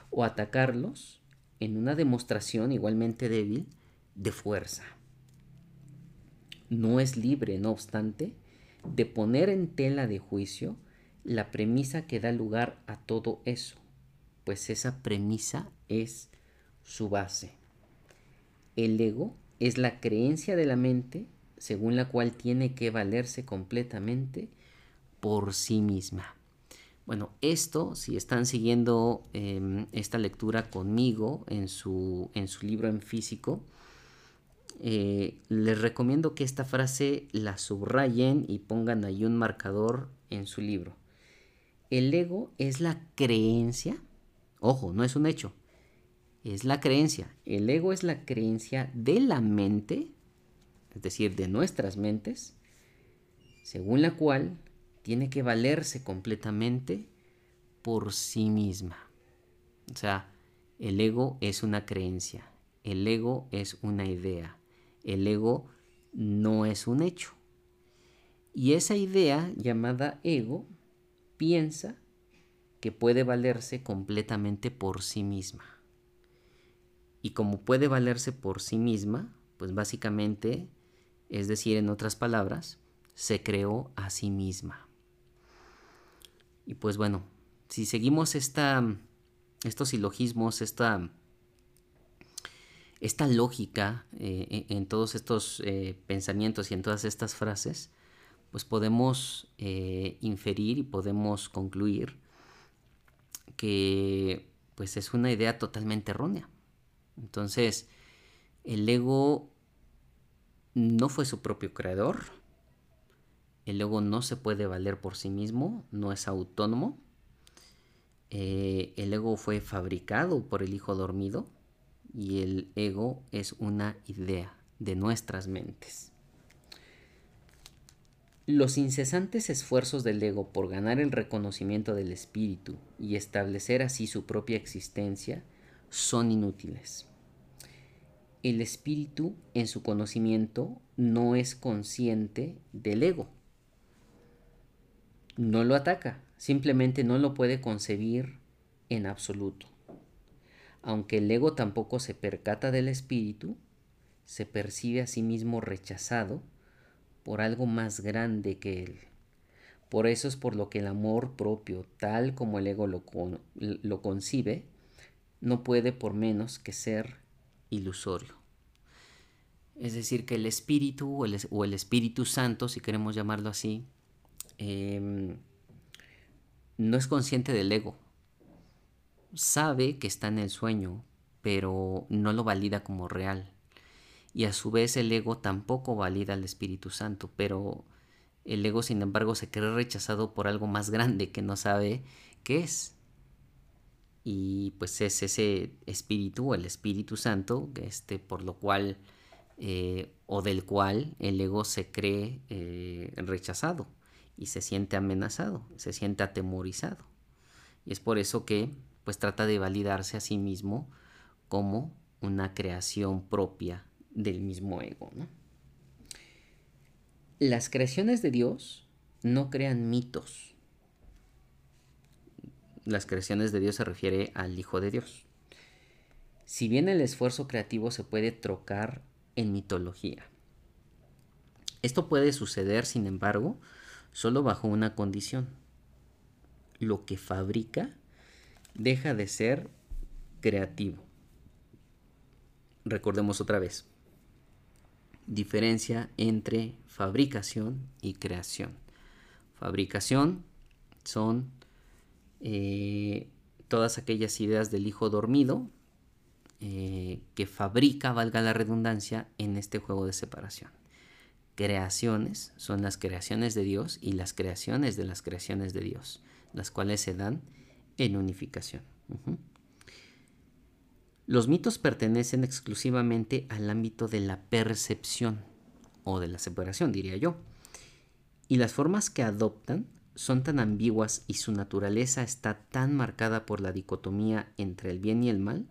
o atacarlos en una demostración igualmente débil de fuerza. No es libre, no obstante, de poner en tela de juicio la premisa que da lugar a todo eso, pues esa premisa es su base. El ego es la creencia de la mente según la cual tiene que valerse completamente por sí misma. Bueno, esto, si están siguiendo em, esta lectura conmigo en su, en su libro en físico, eh, les recomiendo que esta frase la subrayen y pongan ahí un marcador en su libro. El ego es la creencia, ojo, no es un hecho, es la creencia. El ego es la creencia de la mente, es decir, de nuestras mentes, según la cual tiene que valerse completamente por sí misma. O sea, el ego es una creencia, el ego es una idea, el ego no es un hecho. Y esa idea llamada ego piensa que puede valerse completamente por sí misma. Y como puede valerse por sí misma, pues básicamente, es decir, en otras palabras, se creó a sí misma. Y pues bueno, si seguimos esta, estos silogismos, esta, esta lógica eh, en todos estos eh, pensamientos y en todas estas frases, pues podemos eh, inferir y podemos concluir que pues es una idea totalmente errónea. Entonces, el ego no fue su propio creador, el ego no se puede valer por sí mismo, no es autónomo. Eh, el ego fue fabricado por el hijo dormido y el ego es una idea de nuestras mentes. Los incesantes esfuerzos del ego por ganar el reconocimiento del espíritu y establecer así su propia existencia son inútiles. El espíritu en su conocimiento no es consciente del ego no lo ataca, simplemente no lo puede concebir en absoluto. Aunque el ego tampoco se percata del espíritu, se percibe a sí mismo rechazado por algo más grande que él. Por eso es por lo que el amor propio, tal como el ego lo, lo concibe, no puede por menos que ser ilusorio. Es decir, que el espíritu o el, o el Espíritu Santo, si queremos llamarlo así, Em, no es consciente del ego. Sabe que está en el sueño, pero no lo valida como real. Y a su vez el ego tampoco valida al Espíritu Santo, pero el ego sin embargo se cree rechazado por algo más grande que no sabe qué es. Y pues es ese espíritu, el Espíritu Santo, este, por lo cual eh, o del cual el ego se cree eh, rechazado y se siente amenazado, se siente atemorizado. Y es por eso que pues trata de validarse a sí mismo como una creación propia del mismo ego. Las creaciones de Dios no crean mitos. Las creaciones de Dios se refiere al Hijo de Dios. Si bien el esfuerzo creativo se puede trocar en mitología. Esto puede suceder, sin embargo, solo bajo una condición. Lo que fabrica deja de ser creativo. Recordemos otra vez. Diferencia entre fabricación y creación. Fabricación son eh, todas aquellas ideas del hijo dormido eh, que fabrica, valga la redundancia, en este juego de separación creaciones son las creaciones de Dios y las creaciones de las creaciones de Dios, las cuales se dan en unificación. Los mitos pertenecen exclusivamente al ámbito de la percepción o de la separación, diría yo. Y las formas que adoptan son tan ambiguas y su naturaleza está tan marcada por la dicotomía entre el bien y el mal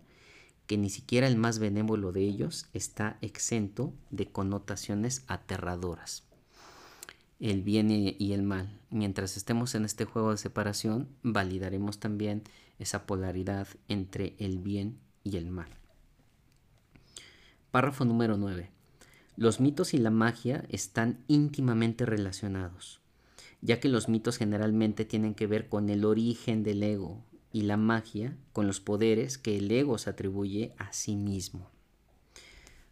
que ni siquiera el más benévolo de ellos está exento de connotaciones aterradoras. El bien y el mal. Mientras estemos en este juego de separación, validaremos también esa polaridad entre el bien y el mal. Párrafo número 9. Los mitos y la magia están íntimamente relacionados, ya que los mitos generalmente tienen que ver con el origen del ego, y la magia con los poderes que el ego se atribuye a sí mismo.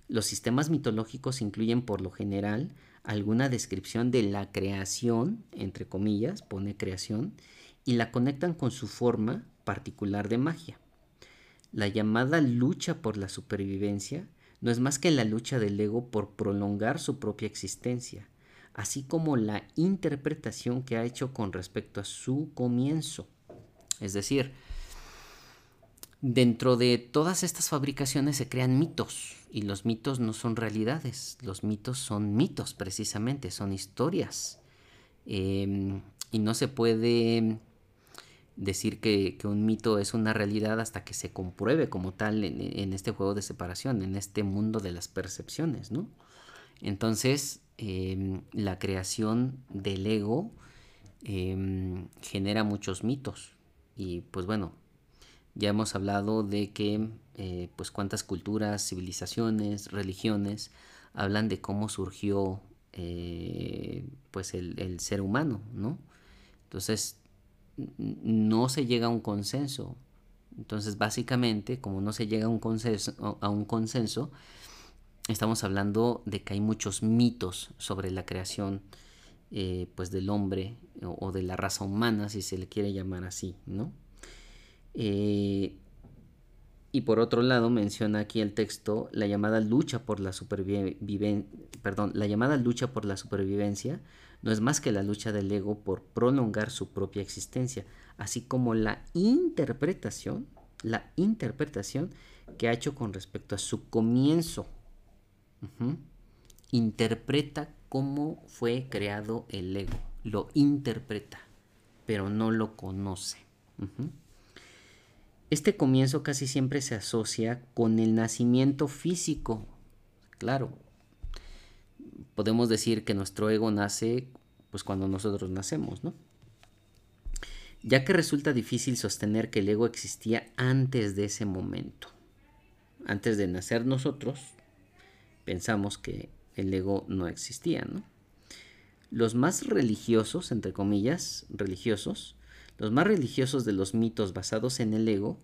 Los sistemas mitológicos incluyen por lo general alguna descripción de la creación, entre comillas, pone creación, y la conectan con su forma particular de magia. La llamada lucha por la supervivencia no es más que la lucha del ego por prolongar su propia existencia, así como la interpretación que ha hecho con respecto a su comienzo. Es decir, dentro de todas estas fabricaciones se crean mitos, y los mitos no son realidades, los mitos son mitos precisamente, son historias. Em, y no se puede decir que, un mito es una realidad hasta que se compruebe como tal en, este juego de separación, en este mundo de las percepciones, ¿no? Entonces, em, la creación del ego em, genera muchos mitos. Y pues bueno, ya hemos hablado de que eh, pues cuántas culturas, civilizaciones, religiones hablan de cómo surgió eh, pues el, el, ser humano, ¿no? Entonces, no se llega a un consenso. Entonces, básicamente, como no se llega a un consenso, a un consenso estamos hablando de que hay muchos mitos sobre la creación eh, pues del hombre o, de la raza humana, si se le quiere llamar así, ¿no? Eh, y por otro lado menciona aquí el texto la llamada lucha por la supervivencia, perdón, la llamada lucha por la supervivencia no es más que la lucha del ego por prolongar su propia existencia, así como la interpretación, la interpretación que ha hecho con respecto a su comienzo. Interpreta cómo fue creado el ego, lo interpreta, pero no lo conoce. Este comienzo casi siempre se asocia con el nacimiento físico. Claro, podemos decir que nuestro ego nace pues cuando nosotros nacemos, ¿no? Ya que resulta difícil sostener que el ego existía antes de ese momento. Antes de nacer nosotros, pensamos que el ego no existía, ¿no? Los más religiosos, entre comillas, religiosos, los más religiosos de los mitos basados en el ego,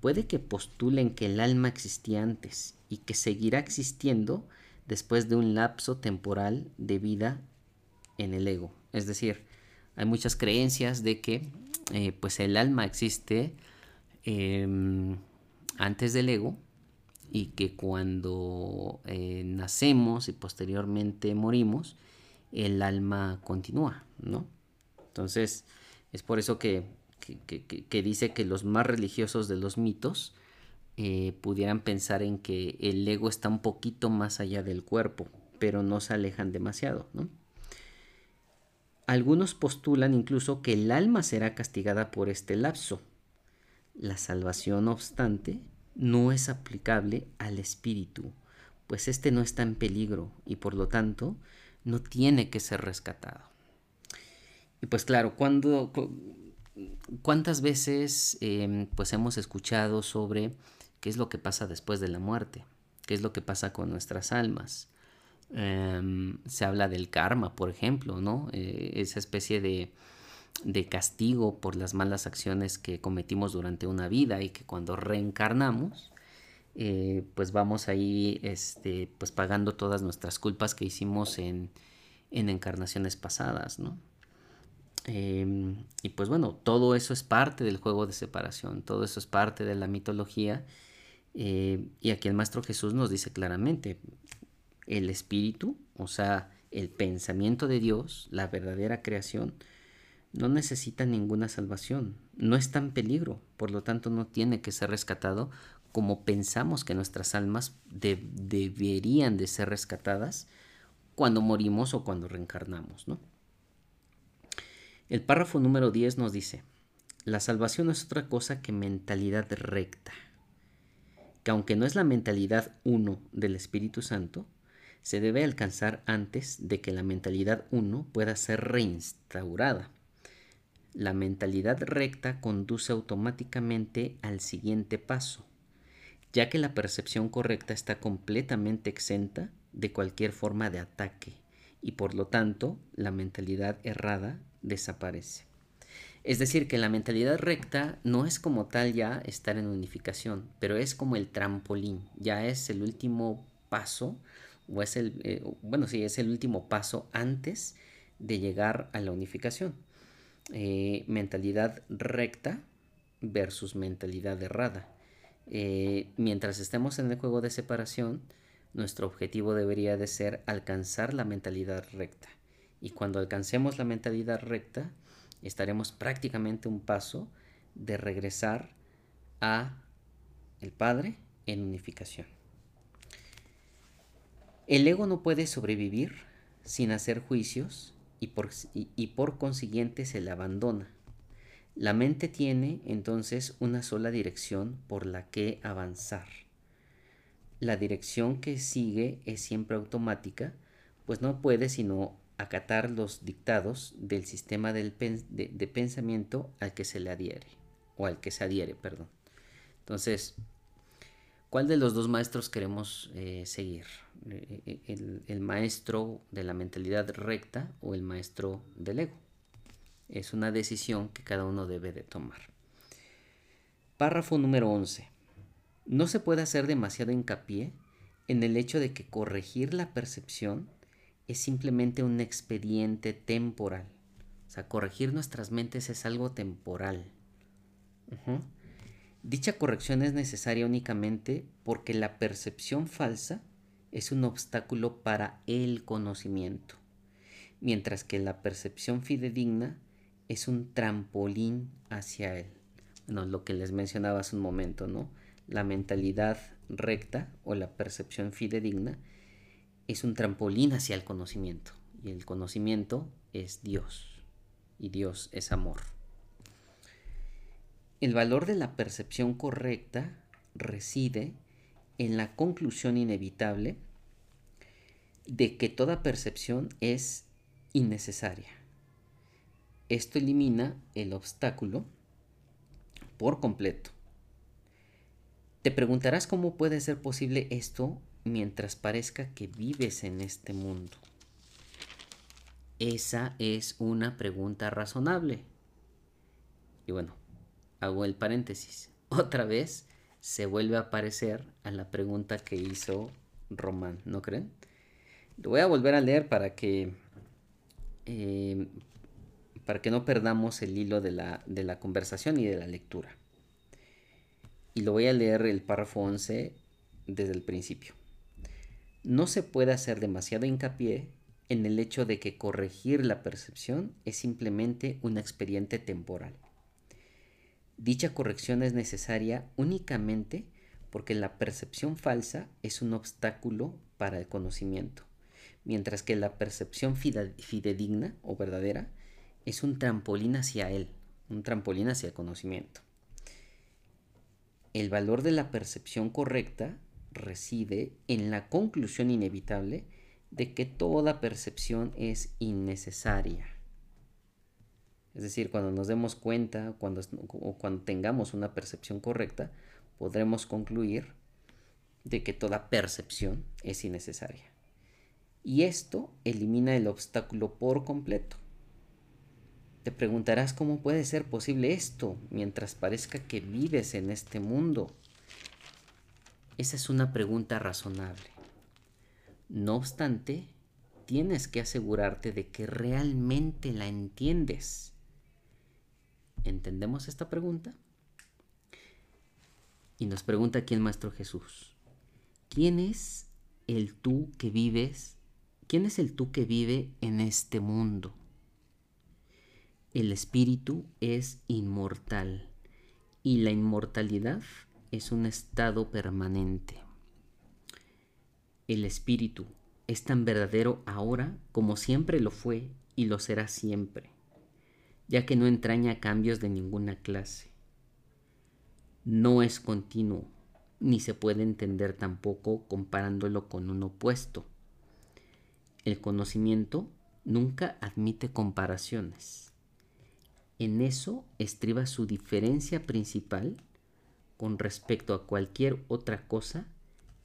puede que postulen que el alma existía antes y que seguirá existiendo después de un lapso temporal de vida en el ego. Es decir, hay muchas creencias de que eh, pues el alma existe em, antes del ego y que cuando eh, nacemos y posteriormente morimos, el alma continúa, ¿no? Entonces, es por eso que, que, dice que los más religiosos de los mitos eh, pudieran pensar en que el ego está un poquito más allá del cuerpo, pero no se alejan demasiado, ¿no? Algunos postulan incluso que el alma será castigada por este lapso. La salvación, no obstante, no es aplicable al espíritu, pues éste no está en peligro y por lo tanto no tiene que ser rescatado. Y pues claro, cuando, ¿cuántas veces em, pues hemos escuchado sobre qué es lo que pasa después de la muerte? ¿Qué es lo que pasa con nuestras almas? Em, se habla del karma, por ejemplo, ¿no? Eh, esa especie de, castigo por las malas acciones que cometimos durante una vida y que cuando reencarnamos, eh, pues vamos ahí este, pues pagando todas nuestras culpas que hicimos en, encarnaciones pasadas, ¿no? Em, y pues bueno, todo eso es parte del juego de separación, todo eso es parte de la mitología. Eh, y aquí el Maestro Jesús nos dice claramente, el espíritu, o sea, el pensamiento de Dios, la verdadera creación, no necesita ninguna salvación, no está en peligro, por lo tanto no tiene que ser rescatado como pensamos que nuestras almas deberían de ser rescatadas cuando morimos o cuando reencarnamos, ¿no? El párrafo número 10 nos dice, la salvación es otra cosa que mentalidad recta, que aunque no es la mentalidad uno del Espíritu Santo, se debe alcanzar antes de que la mentalidad 1 pueda ser reinstaurada. La mentalidad recta conduce automáticamente al siguiente paso, ya que la percepción correcta está completamente exenta de cualquier forma de ataque y por lo tanto la mentalidad errada desaparece. Es decir, que la mentalidad recta no es como tal ya estar en unificación, pero es como el trampolín, ya es el último paso o es el, eh, bueno, sí, es el último paso antes de llegar a la unificación. Eh, mentalidad recta versus mentalidad errada. Eh, mientras estemos en el juego de separación, nuestro objetivo debería de ser alcanzar la mentalidad recta. Y cuando alcancemos la mentalidad recta, estaremos prácticamente un paso de regresar a el Padre en unificación. El ego no puede sobrevivir sin hacer juicios y por, y por consiguiente se le abandona. La mente tiene entonces una sola dirección por la que avanzar. La dirección que sigue es siempre automática, pues no puede sino acatar los dictados del sistema de, pensamiento al que se le adhiere, o al que se adhiere, perdón. Entonces, ¿cuál de los dos maestros queremos eh, seguir? Eh, el, el maestro de la mentalidad recta o el maestro del ego? Es una decisión que cada uno debe de tomar. Párrafo número 11. No se puede hacer demasiado hincapié en el hecho de que corregir la percepción es simplemente un expediente temporal. O sea, corregir nuestras mentes es algo temporal. Dicha corrección es necesaria únicamente porque la percepción falsa es un obstáculo para el conocimiento, mientras que la percepción fidedigna es un trampolín hacia él. Bueno, lo que les mencionaba hace un momento, ¿no? La mentalidad recta o la percepción fidedigna es un trampolín hacia el conocimiento. Y el conocimiento es Dios. Y Dios es amor. El valor de la percepción correcta reside en la conclusión inevitable de que toda percepción es innecesaria esto elimina el obstáculo por completo. Te preguntarás cómo puede ser posible esto mientras parezca que vives en este mundo. Esa es una pregunta razonable. Y bueno, hago el paréntesis. Otra vez se vuelve a aparecer a la pregunta que hizo Román, ¿no creen? Lo voy a volver a leer para que eh, para que no perdamos el hilo de la, de la conversación y de la lectura. Y lo voy a leer el párrafo 11 desde el principio. No se puede hacer demasiado hincapié en el hecho de que corregir la percepción es simplemente un expediente temporal. Dicha corrección es necesaria únicamente porque la percepción falsa es un obstáculo para el conocimiento, mientras que la percepción fidedigna o verdadera es un trampolín hacia él, un trampolín hacia el conocimiento. El valor de la percepción correcta reside en la conclusión inevitable de que toda percepción es innecesaria. Es decir, cuando nos demos cuenta cuando, o cuando tengamos una percepción correcta, podremos concluir de que toda percepción es innecesaria. Y esto elimina el obstáculo por completo. Te preguntarás cómo puede ser posible esto mientras parezca que vives en este mundo. Esa es una pregunta razonable. No obstante, tienes que asegurarte de que realmente la entiendes. ¿Entendemos esta pregunta? Y nos pregunta aquí el Maestro Jesús, ¿quién es el tú que vives? ¿Quién es el tú que vive en este mundo? El espíritu es inmortal y la inmortalidad es un estado permanente. El espíritu es tan verdadero ahora como siempre lo fue y lo será siempre, ya que no entraña cambios de ninguna clase. No es continuo, ni se puede entender tampoco comparándolo con un opuesto. El conocimiento nunca admite comparaciones. En eso estriba su diferencia principal con respecto a cualquier otra cosa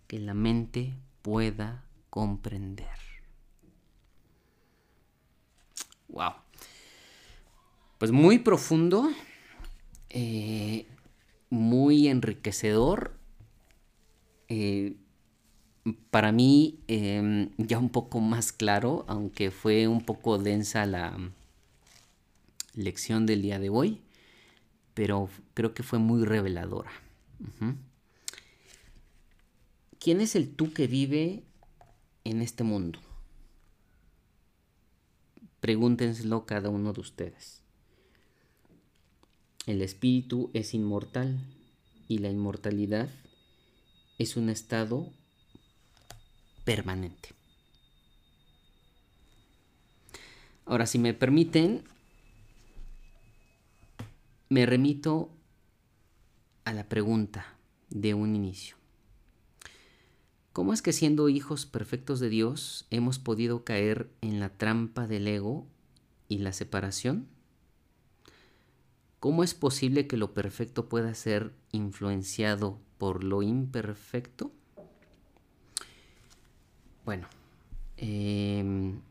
que la mente pueda comprender. Wow. Pues muy profundo, eh, muy enriquecedor. Eh, para mí em, ya un poco más claro, aunque fue un poco densa la, lección del día de hoy, pero creo que fue muy reveladora. ¿quién es el tú que vive en este mundo? Pregúntenselo cada uno de ustedes. El espíritu es inmortal y la inmortalidad es un estado permanente. Ahora, si me permiten, me remito a la pregunta de un inicio. ¿Cómo es que siendo hijos perfectos de Dios hemos podido caer en la trampa del ego y la separación? ¿Cómo es posible que lo perfecto pueda ser influenciado por lo imperfecto? Bueno, em,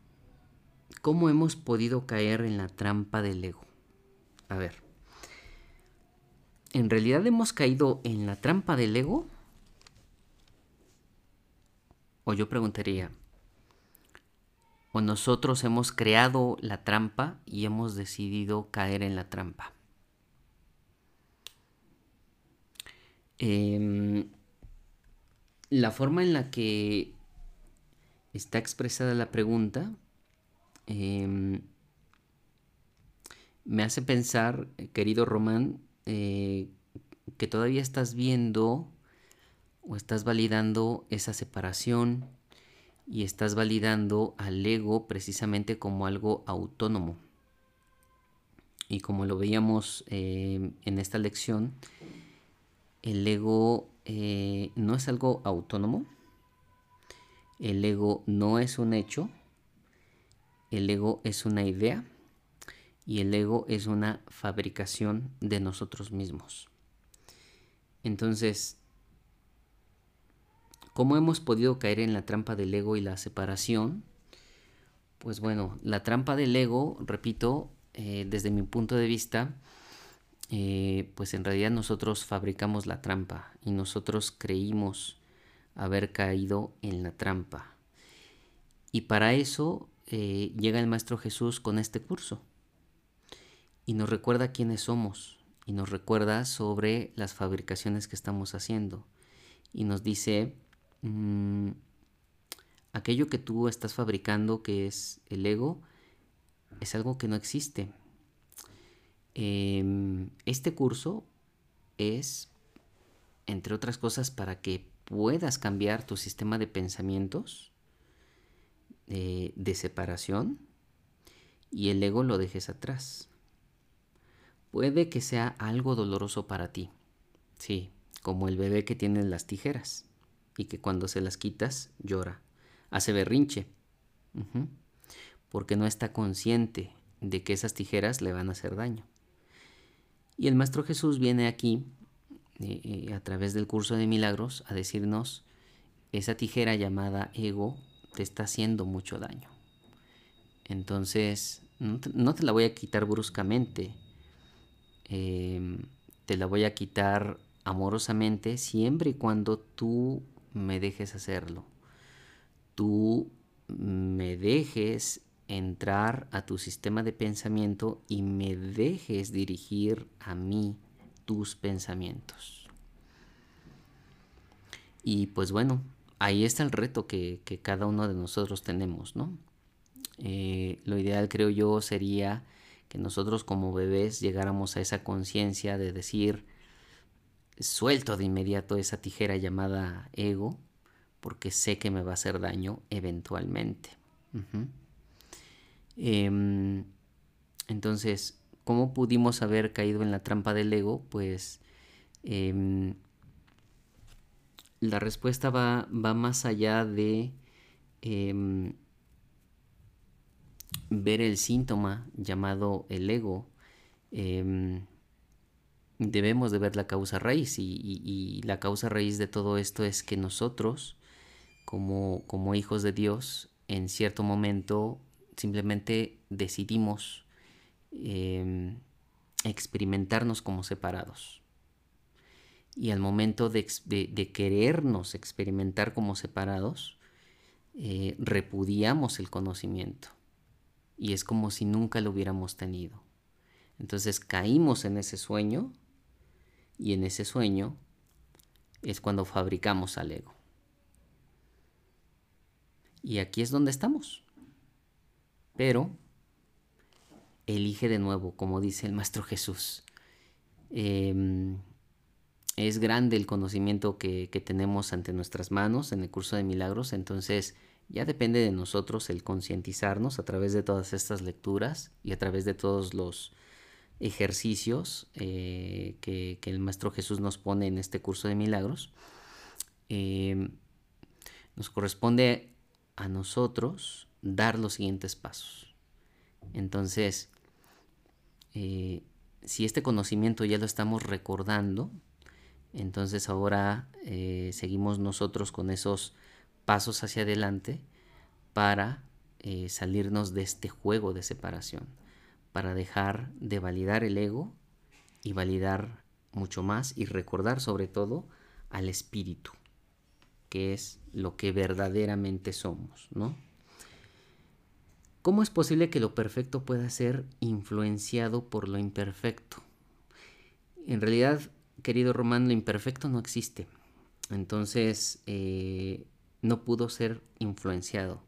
¿cómo hemos podido caer en la trampa del ego? A ver, ¿en realidad hemos caído en la trampa del ego? O yo preguntaría, ¿o nosotros hemos creado la trampa y hemos decidido caer en la trampa? Em, la forma en la que está expresada la pregunta em, me hace pensar, querido Román, eh, que todavía estás viendo o estás validando esa separación y estás validando al ego precisamente como algo autónomo. Y como lo veíamos em, en esta lección, el ego eh, no es algo autónomo, el ego no es un hecho, el ego es una idea y el ego es una fabricación de nosotros mismos. Entonces, ¿cómo hemos podido caer en la trampa del ego y la separación? Pues bueno, la trampa del ego, repito, eh, desde mi punto de vista, eh, pues en realidad nosotros fabricamos la trampa y nosotros creímos haber caído en la trampa. Y para eso eh, llega el Maestro Jesús con este curso y nos recuerda quiénes somos y nos recuerda sobre las fabricaciones que estamos haciendo y nos dice mm, aquello que tú estás fabricando que es el ego es algo que no existe Em, este curso es, entre otras cosas, para que puedas cambiar tu sistema de pensamientos eh, de separación y el ego lo dejes atrás. Puede que sea algo doloroso para ti, sí, como el bebé que tiene las tijeras y que cuando se las quitas llora, hace berrinche, porque no está consciente de que esas tijeras le van a hacer daño. Y el Maestro Jesús viene aquí, eh, eh, a través del curso de milagros, a decirnos, esa tijera llamada ego te está haciendo mucho daño. Entonces, no te, la voy a quitar bruscamente, em, te la voy a quitar amorosamente siempre y cuando tú me dejes hacerlo. Tú me dejes entrar a tu sistema de pensamiento y me dejes dirigir a mí tus pensamientos. Y pues bueno, ahí está el reto que, cada uno de nosotros tenemos, ¿no? Eh, lo ideal creo yo sería que nosotros como bebés llegáramos a esa conciencia de decir, suelto de inmediato esa tijera llamada ego, porque sé que me va a hacer daño eventualmente. Em, entonces, ¿cómo pudimos haber caído en la trampa del ego? Pues em, la respuesta va, va, más allá de em, ver el síntoma llamado el ego. debemos de ver la causa raíz y, la causa raíz de todo esto es que nosotros, como, como hijos de Dios, en cierto momento simplemente decidimos em, experimentarnos como separados. Y al momento de, querernos experimentar como separados, eh, repudiamos el conocimiento. Y es como si nunca lo hubiéramos tenido. Entonces caímos en ese sueño y en ese sueño es cuando fabricamos al ego. Y aquí es donde estamos. Pero elige de nuevo, como dice el Maestro Jesús. Em, es grande el conocimiento que, que, tenemos ante nuestras manos en el curso de milagros, entonces ya depende de nosotros el concientizarnos a través de todas estas lecturas y a través de todos los ejercicios eh, que, el Maestro Jesús nos pone en este curso de milagros. Em, nos corresponde a nosotros dar los siguientes pasos. Entonces, eh, si este conocimiento ya lo estamos recordando, entonces ahora eh, seguimos nosotros con esos pasos hacia adelante para eh, salirnos de este juego de separación, para dejar de validar el ego y validar mucho más y recordar sobre todo al espíritu, que es lo que verdaderamente somos, ¿no? ¿Cómo es posible que lo perfecto pueda ser influenciado por lo imperfecto? En realidad, querido Román, lo imperfecto no existe. Entonces, eh, no pudo ser influenciado.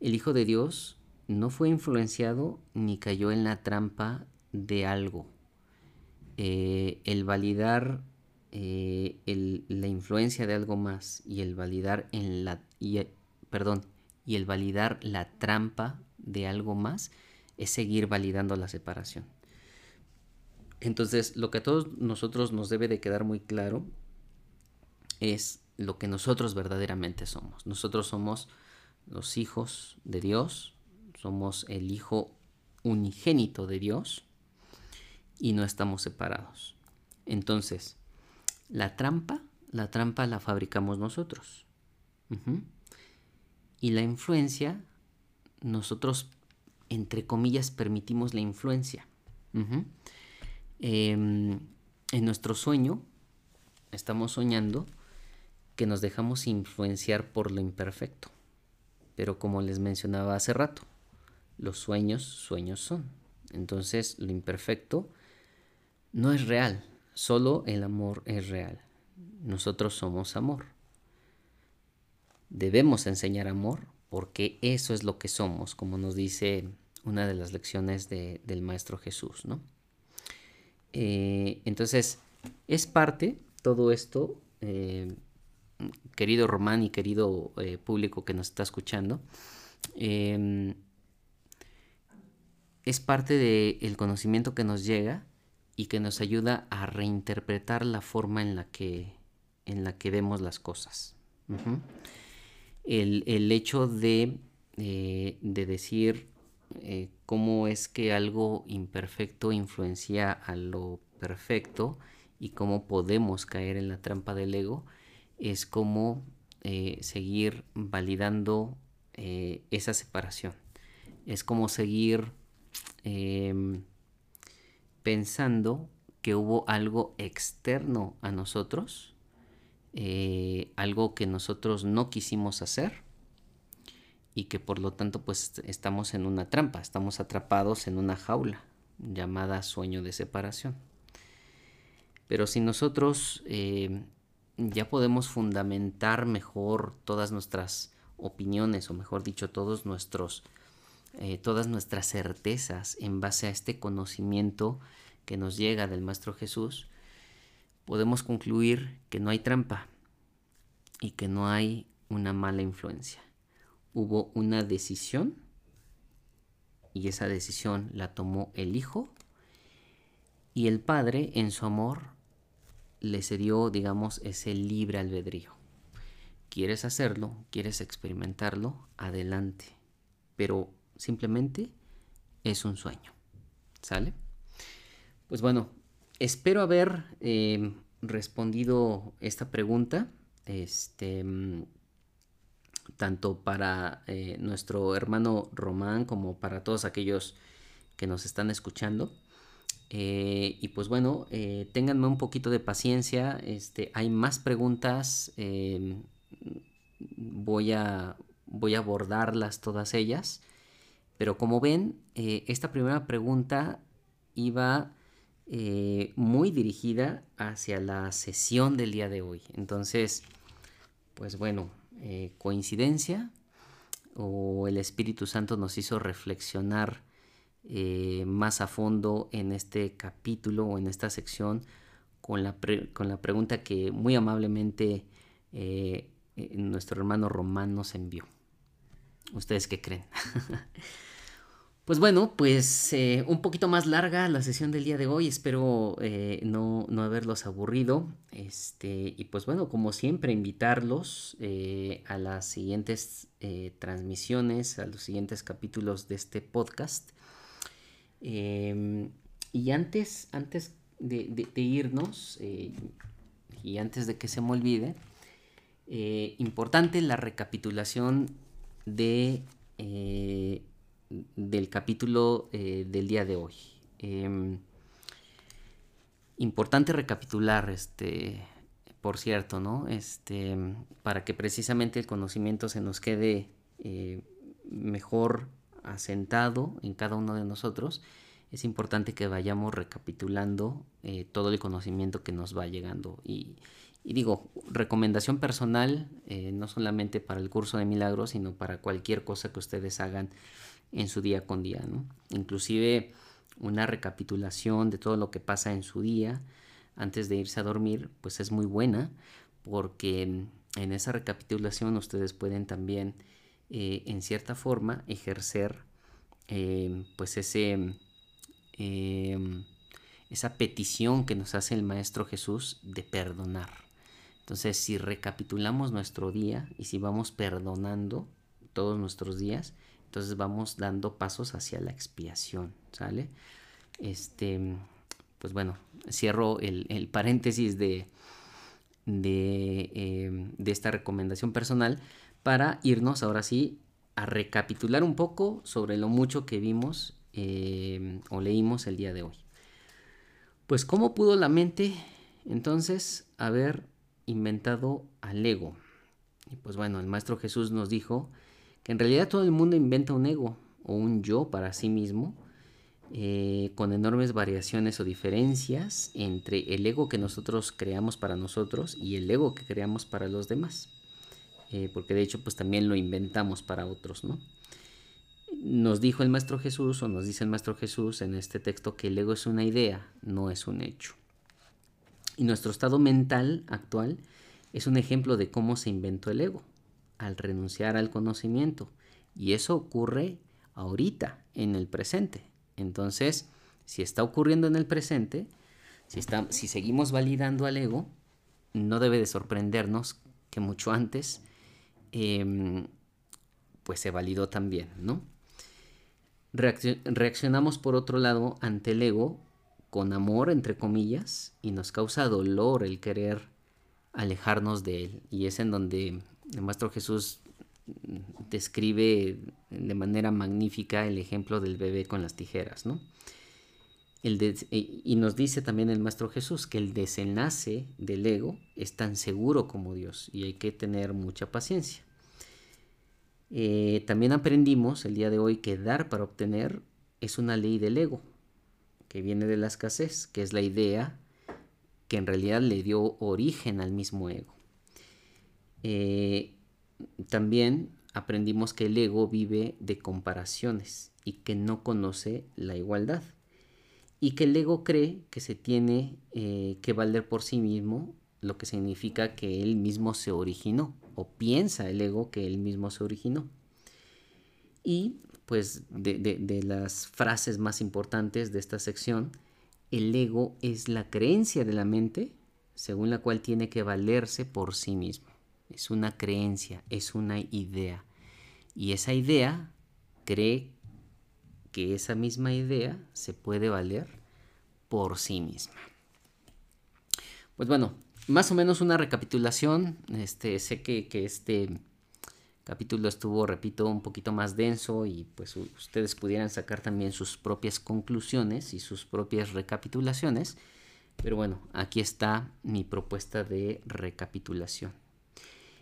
El Hijo de Dios no fue influenciado ni cayó en la trampa de algo. Eh, el validar eh, la influencia de algo más y el validar en la perdón y el validar la trampa de algo más es seguir validando la separación. Entonces, lo que a todos nosotros nos debe de quedar muy claro es lo que nosotros verdaderamente somos. Nosotros somos los hijos de Dios, somos el hijo unigénito de Dios y no estamos separados. Entonces, la trampa, la trampa la fabricamos nosotros. Y la influencia, nosotros, entre comillas, permitimos la influencia. Em, en nuestro sueño, estamos soñando que nos dejamos influenciar por lo imperfecto. Pero como les mencionaba hace rato, los sueños, sueños son. Entonces, lo imperfecto no es real, solo el amor es real. Nosotros somos amor debemos enseñar amor porque eso es lo que somos, como nos dice una de las lecciones del Maestro Jesús, ¿no? Eh, entonces, es parte todo esto, eh, querido Román y querido eh, público que nos está escuchando, em, es parte del conocimiento que nos llega y que nos ayuda a reinterpretar la forma en la que, en la que vemos las cosas. El, hecho de, eh, de decir eh, cómo es que algo imperfecto influencia a lo perfecto y cómo podemos caer en la trampa del ego, es como eh, seguir validando esa separación. Es como seguir em, pensando que hubo algo externo a nosotros eh, algo que nosotros no quisimos hacer y que por lo tanto pues estamos en una trampa, estamos atrapados en una jaula llamada sueño de separación. Pero si nosotros eh, ya podemos fundamentar mejor todas nuestras opiniones, o mejor dicho, todos nuestros, eh, todas nuestras certezas en base a este conocimiento que nos llega del Maestro Jesús, podemos concluir que no hay trampa y que no hay una mala influencia. Hubo una decisión y esa decisión la tomó el hijo y el padre en su amor le cedió, digamos, ese libre albedrío. ¿Quieres hacerlo? ¿Quieres experimentarlo? Adelante. Pero simplemente es un sueño. ¿Sale? Pues bueno, espero haber eh, respondido esta pregunta. Este tanto para eh, nuestro hermano Román como para todos aquellos que nos están escuchando. Eh, y pues bueno, ténganme un poquito de paciencia. Este, hay más preguntas. voy, a, voy a abordarlas todas ellas. Pero como ven, esta primera pregunta iba eh, muy dirigida hacia la sesión del día de hoy. Entonces, pues bueno, eh, coincidencia. o el Espíritu Santo nos hizo reflexionar eh, más a fondo en este capítulo o en esta sección con la, con la pregunta que muy amablemente eh, eh, nuestro hermano Román nos envió. ¿Ustedes qué creen? Pues bueno, pues un poquito más larga la sesión del día de hoy. Espero eh, no, haberlos aburrido. Este, y pues bueno, como siempre, invitarlos a las siguientes transmisiones, a los siguientes capítulos de este podcast. Em, y antes, antes de, irnos, y antes de que se me olvide, importante la recapitulación de del capítulo eh, del día de hoy. Em, importante recapitular, este, por cierto, ¿no? Este, para que precisamente el conocimiento se nos quede eh, mejor asentado en cada uno de nosotros, es importante que vayamos recapitulando eh, todo el conocimiento que nos va llegando. Y, digo, recomendación personal, no solamente para el curso de milagros, sino para cualquier cosa que ustedes hagan en su día con día. Inclusive una recapitulación de todo lo que pasa en su día antes de irse a dormir, pues es muy buena porque en esa recapitulación ustedes pueden también eh, en cierta forma ejercer eh, pues ese em, esa petición que nos hace el Maestro Jesús de perdonar. Entonces, si recapitulamos nuestro día y si vamos perdonando todos nuestros días, entonces vamos dando pasos hacia la expiación, ¿sale? Este, pues bueno, cierro el, paréntesis de, em, de, esta recomendación personal para irnos ahora sí a recapitular un poco sobre lo mucho que vimos em, o leímos el día de hoy. Pues cómo pudo la mente entonces haber inventado al ego. Y pues bueno, el Maestro Jesús nos dijo que en realidad todo el mundo inventa un ego o un yo para sí mismo, eh, con enormes variaciones o diferencias entre el ego que nosotros creamos para nosotros y el ego que creamos para los demás. Eh, porque de hecho pues también lo inventamos para otros, ¿no? Nos dijo el Maestro Jesús o nos dice el Maestro Jesús en este texto que el ego es una idea, no es un hecho. Y nuestro estado mental actual es un ejemplo de cómo se inventó el ego al renunciar al conocimiento. Y eso ocurre ahorita, en el presente. Entonces, si está ocurriendo en el presente, si, está, si seguimos validando al ego, no debe de sorprendernos que mucho antes, em, pues se validó también, ¿no? Reaccionamos por otro lado ante el ego con amor, entre comillas, y nos causa dolor el querer alejarnos de él. Y es en donde el Maestro Jesús describe de manera magnífica el ejemplo del bebé con las tijeras, ¿no? Y nos dice también el Maestro Jesús que el desenlace del ego es tan seguro como Dios y hay que tener mucha paciencia. Eh, también aprendimos el día de hoy que dar para obtener es una ley del ego, que viene de la escasez, que es la idea que en realidad le dio origen al mismo ego. Eh, también aprendimos que el ego vive de comparaciones y que no conoce la igualdad. Y que el ego cree que se tiene eh, que valer por sí mismo, lo que significa que él mismo se originó, o piensa el ego que él mismo se originó. Y pues de, de las frases más importantes de esta sección, el ego es la creencia de la mente según la cual tiene que valerse por sí mismo es una creencia, es una idea. Y esa idea cree que esa misma idea se puede valer por sí misma. Pues bueno, más o menos una recapitulación. Este, sé que, que este capítulo estuvo, repito, un poquito más denso y pues ustedes pudieran sacar también sus propias conclusiones y sus propias recapitulaciones. Pero bueno, aquí está mi propuesta de recapitulación.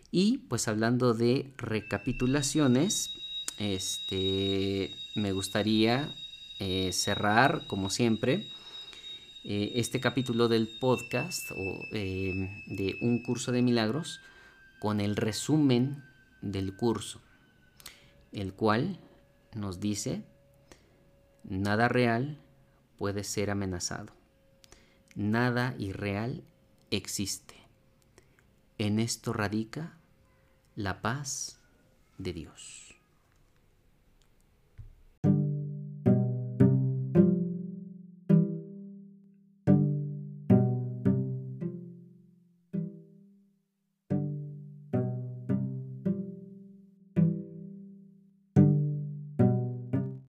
Y pues hablando de recapitulaciones, este, me gustaría eh, cerrar, como siempre, eh, este capítulo del podcast o, eh, de Un Curso de Milagros con el resumen del curso, el cual nos dice, nada real puede ser amenazado, nada irreal existe. En esto radica la paz de Dios.